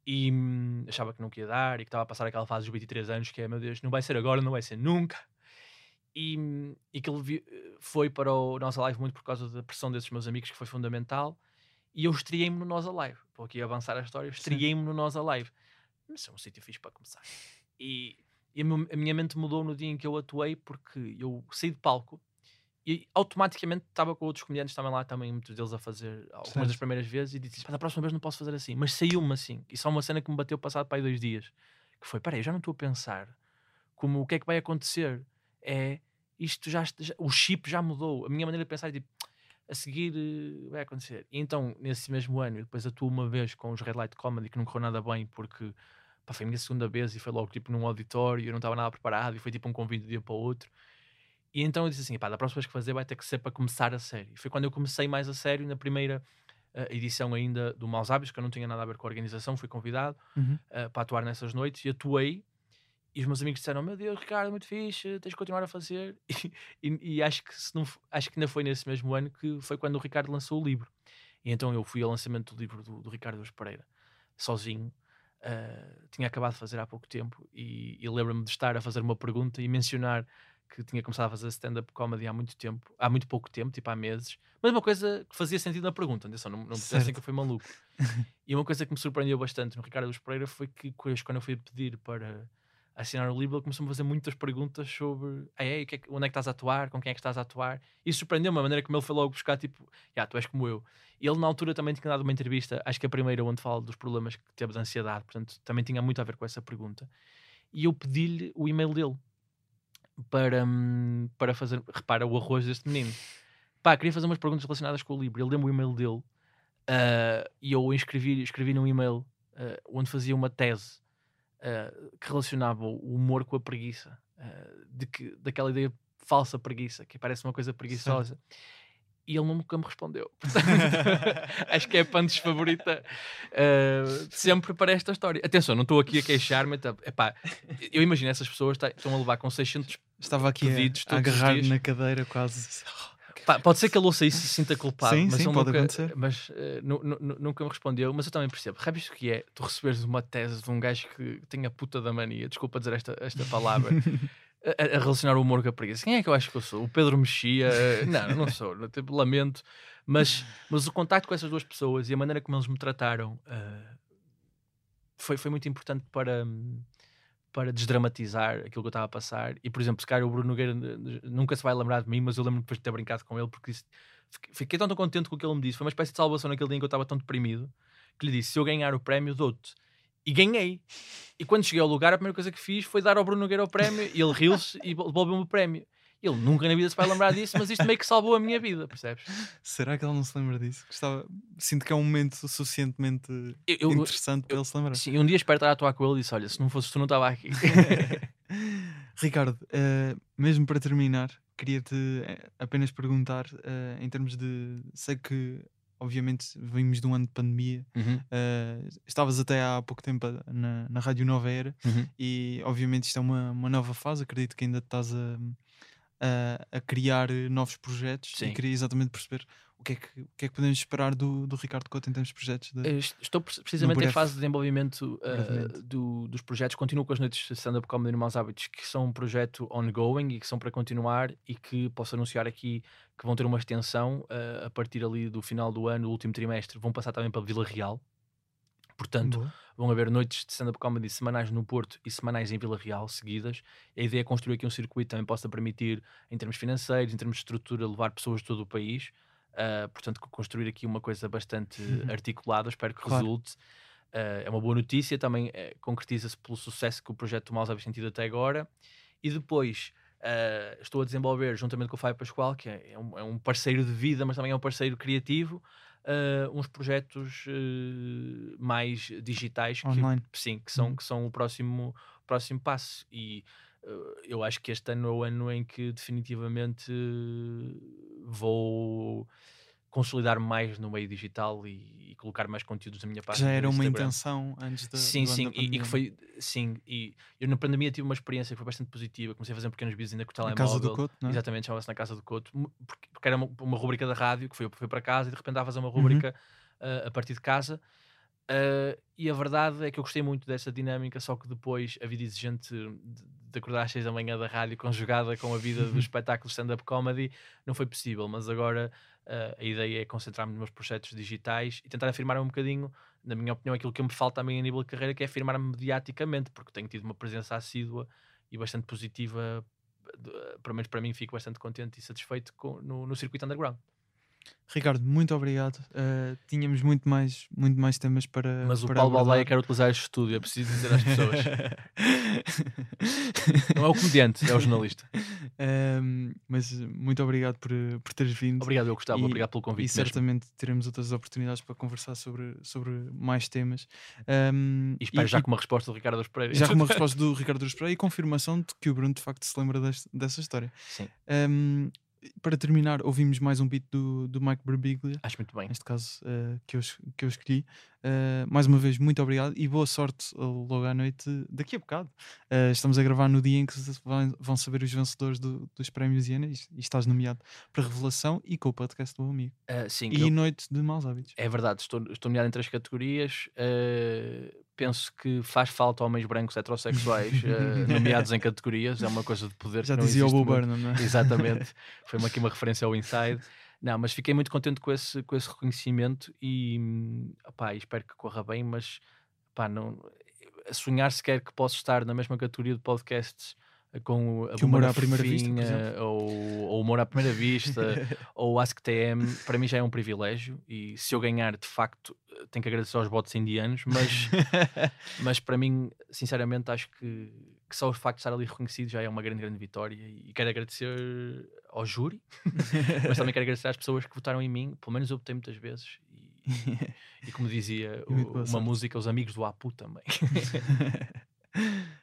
Speaker 3: E hum, achava que não ia dar e que estava a passar aquela fase dos 23 anos que é, meu Deus, não vai ser agora, não vai ser nunca e, e que ele foi para o Nós Alive muito por causa da pressão desses meus amigos, que foi fundamental. E eu estreiei-me no Nós Alive. Estou aqui a avançar a história, estreiei-me no Nós Alive. Mas é um sítio fixe para começar. E, e a, minha mente mudou no dia em que eu atuei, porque eu saí de palco e automaticamente estava com outros comediantes também lá, também muitos deles a fazer algumas certo. das primeiras vezes, e disse: da próxima vez não posso fazer assim. Mas saiu-me assim. E só uma cena que me bateu passado para aí dois dias. Que foi: peraí, já não estou a pensar como o que é que vai acontecer. É isto já, já, o chip já mudou. A minha maneira de pensar é tipo, a seguir uh, vai acontecer. E então, nesse mesmo ano, eu depois atuo uma vez com os Red Light Comedy, que não correu nada bem, porque pá, foi a minha segunda vez e foi logo tipo num auditório, eu não estava nada preparado e foi tipo um convite de um dia para o outro. E então eu disse assim: pá, da próxima vez que fazer vai ter que ser para começar a sério. E foi quando eu comecei mais a sério, na primeira uh, edição ainda do Maus Hábitos, que eu não tinha nada a ver com a organização, fui convidado uhum. uh, para atuar nessas noites e atuei e os meus amigos disseram: Meu Deus, Ricardo, é muito fixe, tens de continuar a fazer. E, *laughs* e, e, acho, que se não, acho que ainda foi nesse mesmo ano que foi quando o Ricardo lançou o livro. E então eu fui ao lançamento do livro do, do Ricardo Luz Pereira, sozinho. Uh, tinha acabado de fazer há pouco tempo e, e lembro-me de estar a fazer uma pergunta e mencionar que tinha começado a fazer stand-up comedy há muito tempo, há muito pouco tempo, tipo há meses, mas uma coisa que fazia sentido na pergunta, atenção, não, não pensem que eu fui maluco. *laughs* e uma coisa que me surpreendeu bastante no Ricardo Luz Pereira foi que quando eu fui pedir para assinar o livro, ele começou a fazer muitas perguntas sobre é, que é, onde é que estás a atuar, com quem é que estás a atuar. E surpreendeu-me a maneira como ele foi logo buscar, tipo, ah, tu és como eu. E ele, na altura, também tinha dado uma entrevista, acho que a primeira, onde fala dos problemas que teve de ansiedade, portanto, também tinha muito a ver com essa pergunta. E eu pedi-lhe o e-mail dele para, hum, para fazer, repara, o arroz deste menino. Pá, queria fazer umas perguntas relacionadas com o livro. Ele deu-me o e-mail dele uh, e eu escrevi, escrevi num e-mail uh, onde fazia uma tese uh, que relacionava o humor com a preguiça, uh, de que, daquela ideia falsa preguiça, que parece uma coisa preguiçosa. Sim. E ele nunca me respondeu. *laughs* *laughs* Acho que é a punch favorita uh, sempre para esta história. Atenção, não estou aqui a queixar-me. *laughs* Tá, eu imagino essas pessoas tá, estão a levar com 600
Speaker 1: Estava aqui pedidos a, a agarrar na cadeira quase.
Speaker 3: Pá, pode ser que ele ouça isso e se sinta culpado, sim, mas, sim, pode nunca, acontecer. mas uh, nunca me respondeu. Mas eu também percebo. Sabes o que é? Tu receberes uma tese de um gajo que tem a puta da mania, desculpa dizer esta, esta palavra, *laughs* a, a, relacionar o humor com a preguiça. Quem é que eu acho que eu sou? O Pedro Mexia? *laughs* não, não sou. Não, tipo, lamento. Mas, mas o contacto com essas duas pessoas e a maneira como eles me trataram uh, foi, foi muito importante para. Um, para desdramatizar aquilo que eu estava a passar. E, por exemplo, se calhar o Bruno Nogueira nunca se vai lembrar de mim, mas eu lembro depois de ter brincado com ele, porque disse, fiquei tão contente com o que ele me disse. Foi uma espécie de salvação naquele dia em que eu estava tão deprimido, que lhe disse: se eu ganhar o prémio, dou-te. E ganhei. E quando cheguei ao lugar, a primeira coisa que fiz foi dar ao Bruno Nogueira o prémio, e ele riu-se e devolveu-me o prémio. Ele nunca na vida se vai lembrar disso, mas isto meio que salvou a minha vida, percebes?
Speaker 1: Será que ele não se lembra disso? Gostava... Sinto que é um momento suficientemente eu, interessante eu, para ele se lembrar.
Speaker 3: Sim, um dia espero estar a atuar com ele e disse: Olha, se não fosse tu, não estava aqui. *laughs*
Speaker 1: Ricardo, uh, mesmo para terminar, queria-te eh, apenas perguntar, uh, em termos de. Sei que obviamente vimos de um ano de pandemia. Uhum. Uh, estavas até há pouco tempo na, na Rádio Nova Era uhum. e obviamente isto é uma, uma nova fase. Acredito que ainda estás a, a, a criar eh, novos projetos
Speaker 3: Sim.
Speaker 1: e queria exatamente perceber o que é que, o que, é que podemos esperar do, do Ricardo Couto em termos de projetos. de-
Speaker 3: Eh, est- Estou pre- precisamente em fase de desenvolvimento
Speaker 1: brevemente.
Speaker 3: do- dos projetos. Continuo com as noites de stand-up comedy no Maus Hábitos, que são um projeto ongoing e que são para continuar e que posso anunciar aqui que vão ter uma extensão eh, a partir ali do final do ano, do último trimestre, vão passar também para Vila Real. Portanto,
Speaker 1: Boa.
Speaker 3: vão haver noites de stand-up comedy semanais no Porto e semanais em Vila Real seguidas. A ideia é construir aqui um circuito que também possa permitir, em termos financeiros, em termos de estrutura, levar pessoas de todo o país. Ah, portanto, co- construir aqui uma coisa bastante
Speaker 1: Uhum.
Speaker 3: articulada, espero que
Speaker 1: Claro.
Speaker 3: resulte. Ah, é uma boa notícia, também eh, concretiza-se pelo sucesso que o projeto do Maus Hábitos tem tido até agora. E depois ah, estou a desenvolver, juntamente com o Fábio Pascoal, que é, é um, é um parceiro de vida, mas também é um parceiro criativo, ah, uns projetos eh, mais digitais que,
Speaker 1: Online.
Speaker 3: sim, que são,
Speaker 1: Uhum.
Speaker 3: que são o próximo, próximo passo. E eh, eu acho que este ano é o ano em que definitivamente vou consolidar mais no meio digital e, e colocar mais conteúdos na minha página.
Speaker 1: já era uma intenção antes da.
Speaker 3: Sim, sim, e, e que foi, sim, e eu na pandemia tive uma experiência que foi bastante positiva. Comecei a fazer pequenos vídeos ainda com o
Speaker 1: Na
Speaker 3: telemóvel.
Speaker 1: casa do Couto, não é?
Speaker 3: Exatamente, chamava-se na Casa do Couto, porque, porque era uma, uma rubrica da rádio que foi, foi para casa e de repente estava a fazer uma
Speaker 1: Uhum.
Speaker 3: rubrica ah, a partir de casa. Ah, e a verdade é que eu gostei muito dessa dinâmica, só que depois a vida exigente de, acordar às 6 da manhã da rádio conjugada com a vida do *laughs* espetáculo stand-up comedy não foi possível, mas agora ah, a ideia é concentrar-me nos meus projetos digitais e tentar afirmar um bocadinho, na minha opinião, aquilo que me falta também a nível de carreira, que é afirmar-me mediaticamente, porque tenho tido uma presença assídua e bastante positiva, pelo menos para mim fico bastante contente e satisfeito com- no, no circuito underground.
Speaker 1: Ricardo, muito obrigado. Uh, tínhamos muito mais, muito mais temas para.
Speaker 3: Mas o
Speaker 1: para
Speaker 3: Paulo
Speaker 1: abordar.
Speaker 3: Baldeia quer utilizar este estúdio, é preciso dizer às pessoas. *laughs* Não é o comediante, é o jornalista.
Speaker 1: Um, mas muito obrigado por, por teres vindo.
Speaker 3: Obrigado, eu gostava,
Speaker 1: E-
Speaker 3: obrigado pelo
Speaker 1: E
Speaker 3: convite. mesmo.
Speaker 1: certamente teremos outras oportunidades para conversar sobre, sobre mais temas. Um,
Speaker 3: E espero
Speaker 1: e-
Speaker 3: já
Speaker 1: e
Speaker 3: com uma resposta do Ricardo Dos Pereira.
Speaker 1: já com uma *laughs* resposta do Ricardo Dos Pereira e confirmação de que o Bruno de facto se lembra deste- dessa história.
Speaker 3: Sim,
Speaker 1: Um, para terminar, ouvimos mais um beat do, do Mike Birbiglia,
Speaker 3: acho muito bem.
Speaker 1: neste caso uh, que, eu, que eu escolhi. Uh, mais uma vez, muito obrigado e boa sorte uh, logo à noite daqui a bocado. Uh, estamos a gravar no dia em que vão, vão saber os vencedores do- dos prémios Iena e, e estás nomeado para revelação e com o podcast do amigo.
Speaker 3: Ah, sim,
Speaker 1: E
Speaker 3: eu-
Speaker 1: noite de maus hábitos.
Speaker 3: é verdade, estou, estou nomeado em três categorias. ah, penso que faz falta homens brancos heterossexuais ah, *laughs* nomeados em categorias. É uma coisa de poder
Speaker 1: Já dizia o
Speaker 3: existe
Speaker 1: Bo
Speaker 3: muito.
Speaker 1: Burnham, não é?
Speaker 3: Exatamente. *laughs* Foi aqui uma referência ao Inside. Não, mas fiquei muito contente com esse, com esse reconhecimento e hum, opá, espero que corra bem, mas opá, não, sonhar sequer que posso estar na mesma categoria de podcasts eh, com o-
Speaker 1: Humor à Primeira Vista,
Speaker 3: ou, ou Humor à Primeira Vista *laughs* ou o Ask TM, para mim já é um privilégio e se eu ganhar de facto tenho que agradecer aos bots indianos, mas *laughs* mas para mim, sinceramente, acho que, que só o facto de estar ali reconhecido já é uma grande, grande vitória. E quero agradecer ao júri, *laughs* mas também quero agradecer às pessoas que votaram em mim. Pelo menos eu votei muitas vezes. E, e como dizia o- uma música, os amigos do Apu também.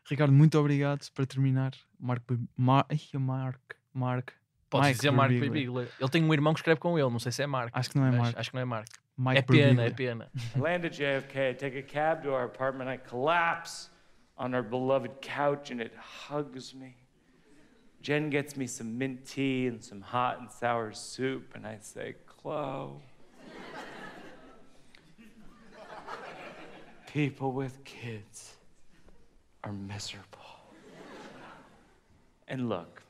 Speaker 1: Ricardo, muito obrigado. Para terminar, Marco. Mar... Ai, o Mark. Mark.
Speaker 3: Podes
Speaker 1: Mike
Speaker 3: dizer Marco
Speaker 1: Birbiglia.
Speaker 3: Birbiglia. Ele tem um irmão que escreve com ele, não sei se é Marco.
Speaker 1: Acho que não é Marco.
Speaker 3: Acho que não é Marco.
Speaker 1: Mike
Speaker 3: é pena, é pena.
Speaker 4: I land at JFK, I take a cab to our apartment, I collapse on our beloved couch, and it hugs me. Jen gets me some mint tea and some hot and sour soup, and I say, Chloe. People with kids are miserable. And look,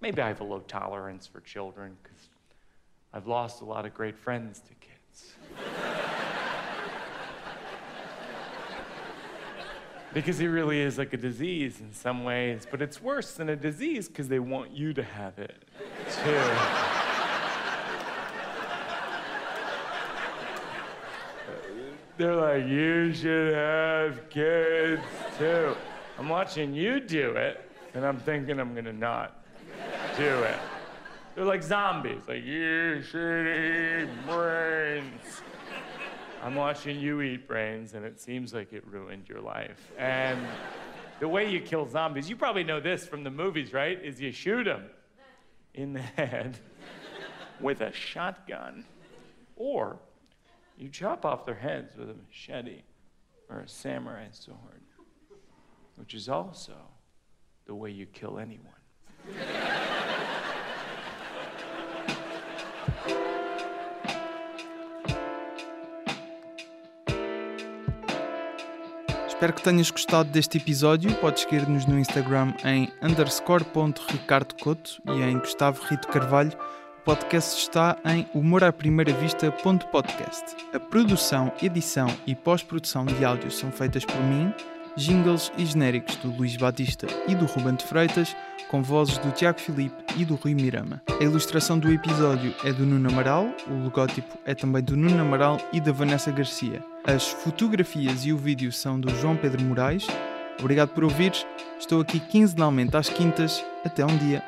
Speaker 4: maybe I have a low tolerance for children because I've lost a lot of great friends to kids. *laughs* Because it really is like a disease in some ways, but it's worse than a disease because they want you to have it too. They're like, you should have kids too. I'm watching you do it, and I'm thinking I'm gonna not do it. They're like zombies, like, you should eat brains. I'm watching you eat brains, and it seems like it ruined your life. And the way you kill zombies, you probably know this from the movies, right? Is you shoot them in the *laughs* head with a shotgun, or you chop off their heads with a machete or a samurai sword, which is also the way you kill anyone.
Speaker 1: Espero que tenhas gostado deste episódio. Podes seguir-nos no Instagram em underscore.ricardocoto e em Gustavo Rito Carvalho Podcast está em humoraprimeiravista.podcast. A produção, edição e pós-produção de áudio são feitas por mim, jingles e genéricos do Luís Batista e do Ruben de Freitas, com vozes do Tiago Filipe e do Rui Mirama. A ilustração do episódio é do Nuno Amaral, o logótipo é também do Nuno Amaral e da Vanessa Garcia. As fotografias e o vídeo são do João Pedro Moraes. Obrigado por ouvires. Estou aqui quinzenalmente às quintas. Até um dia.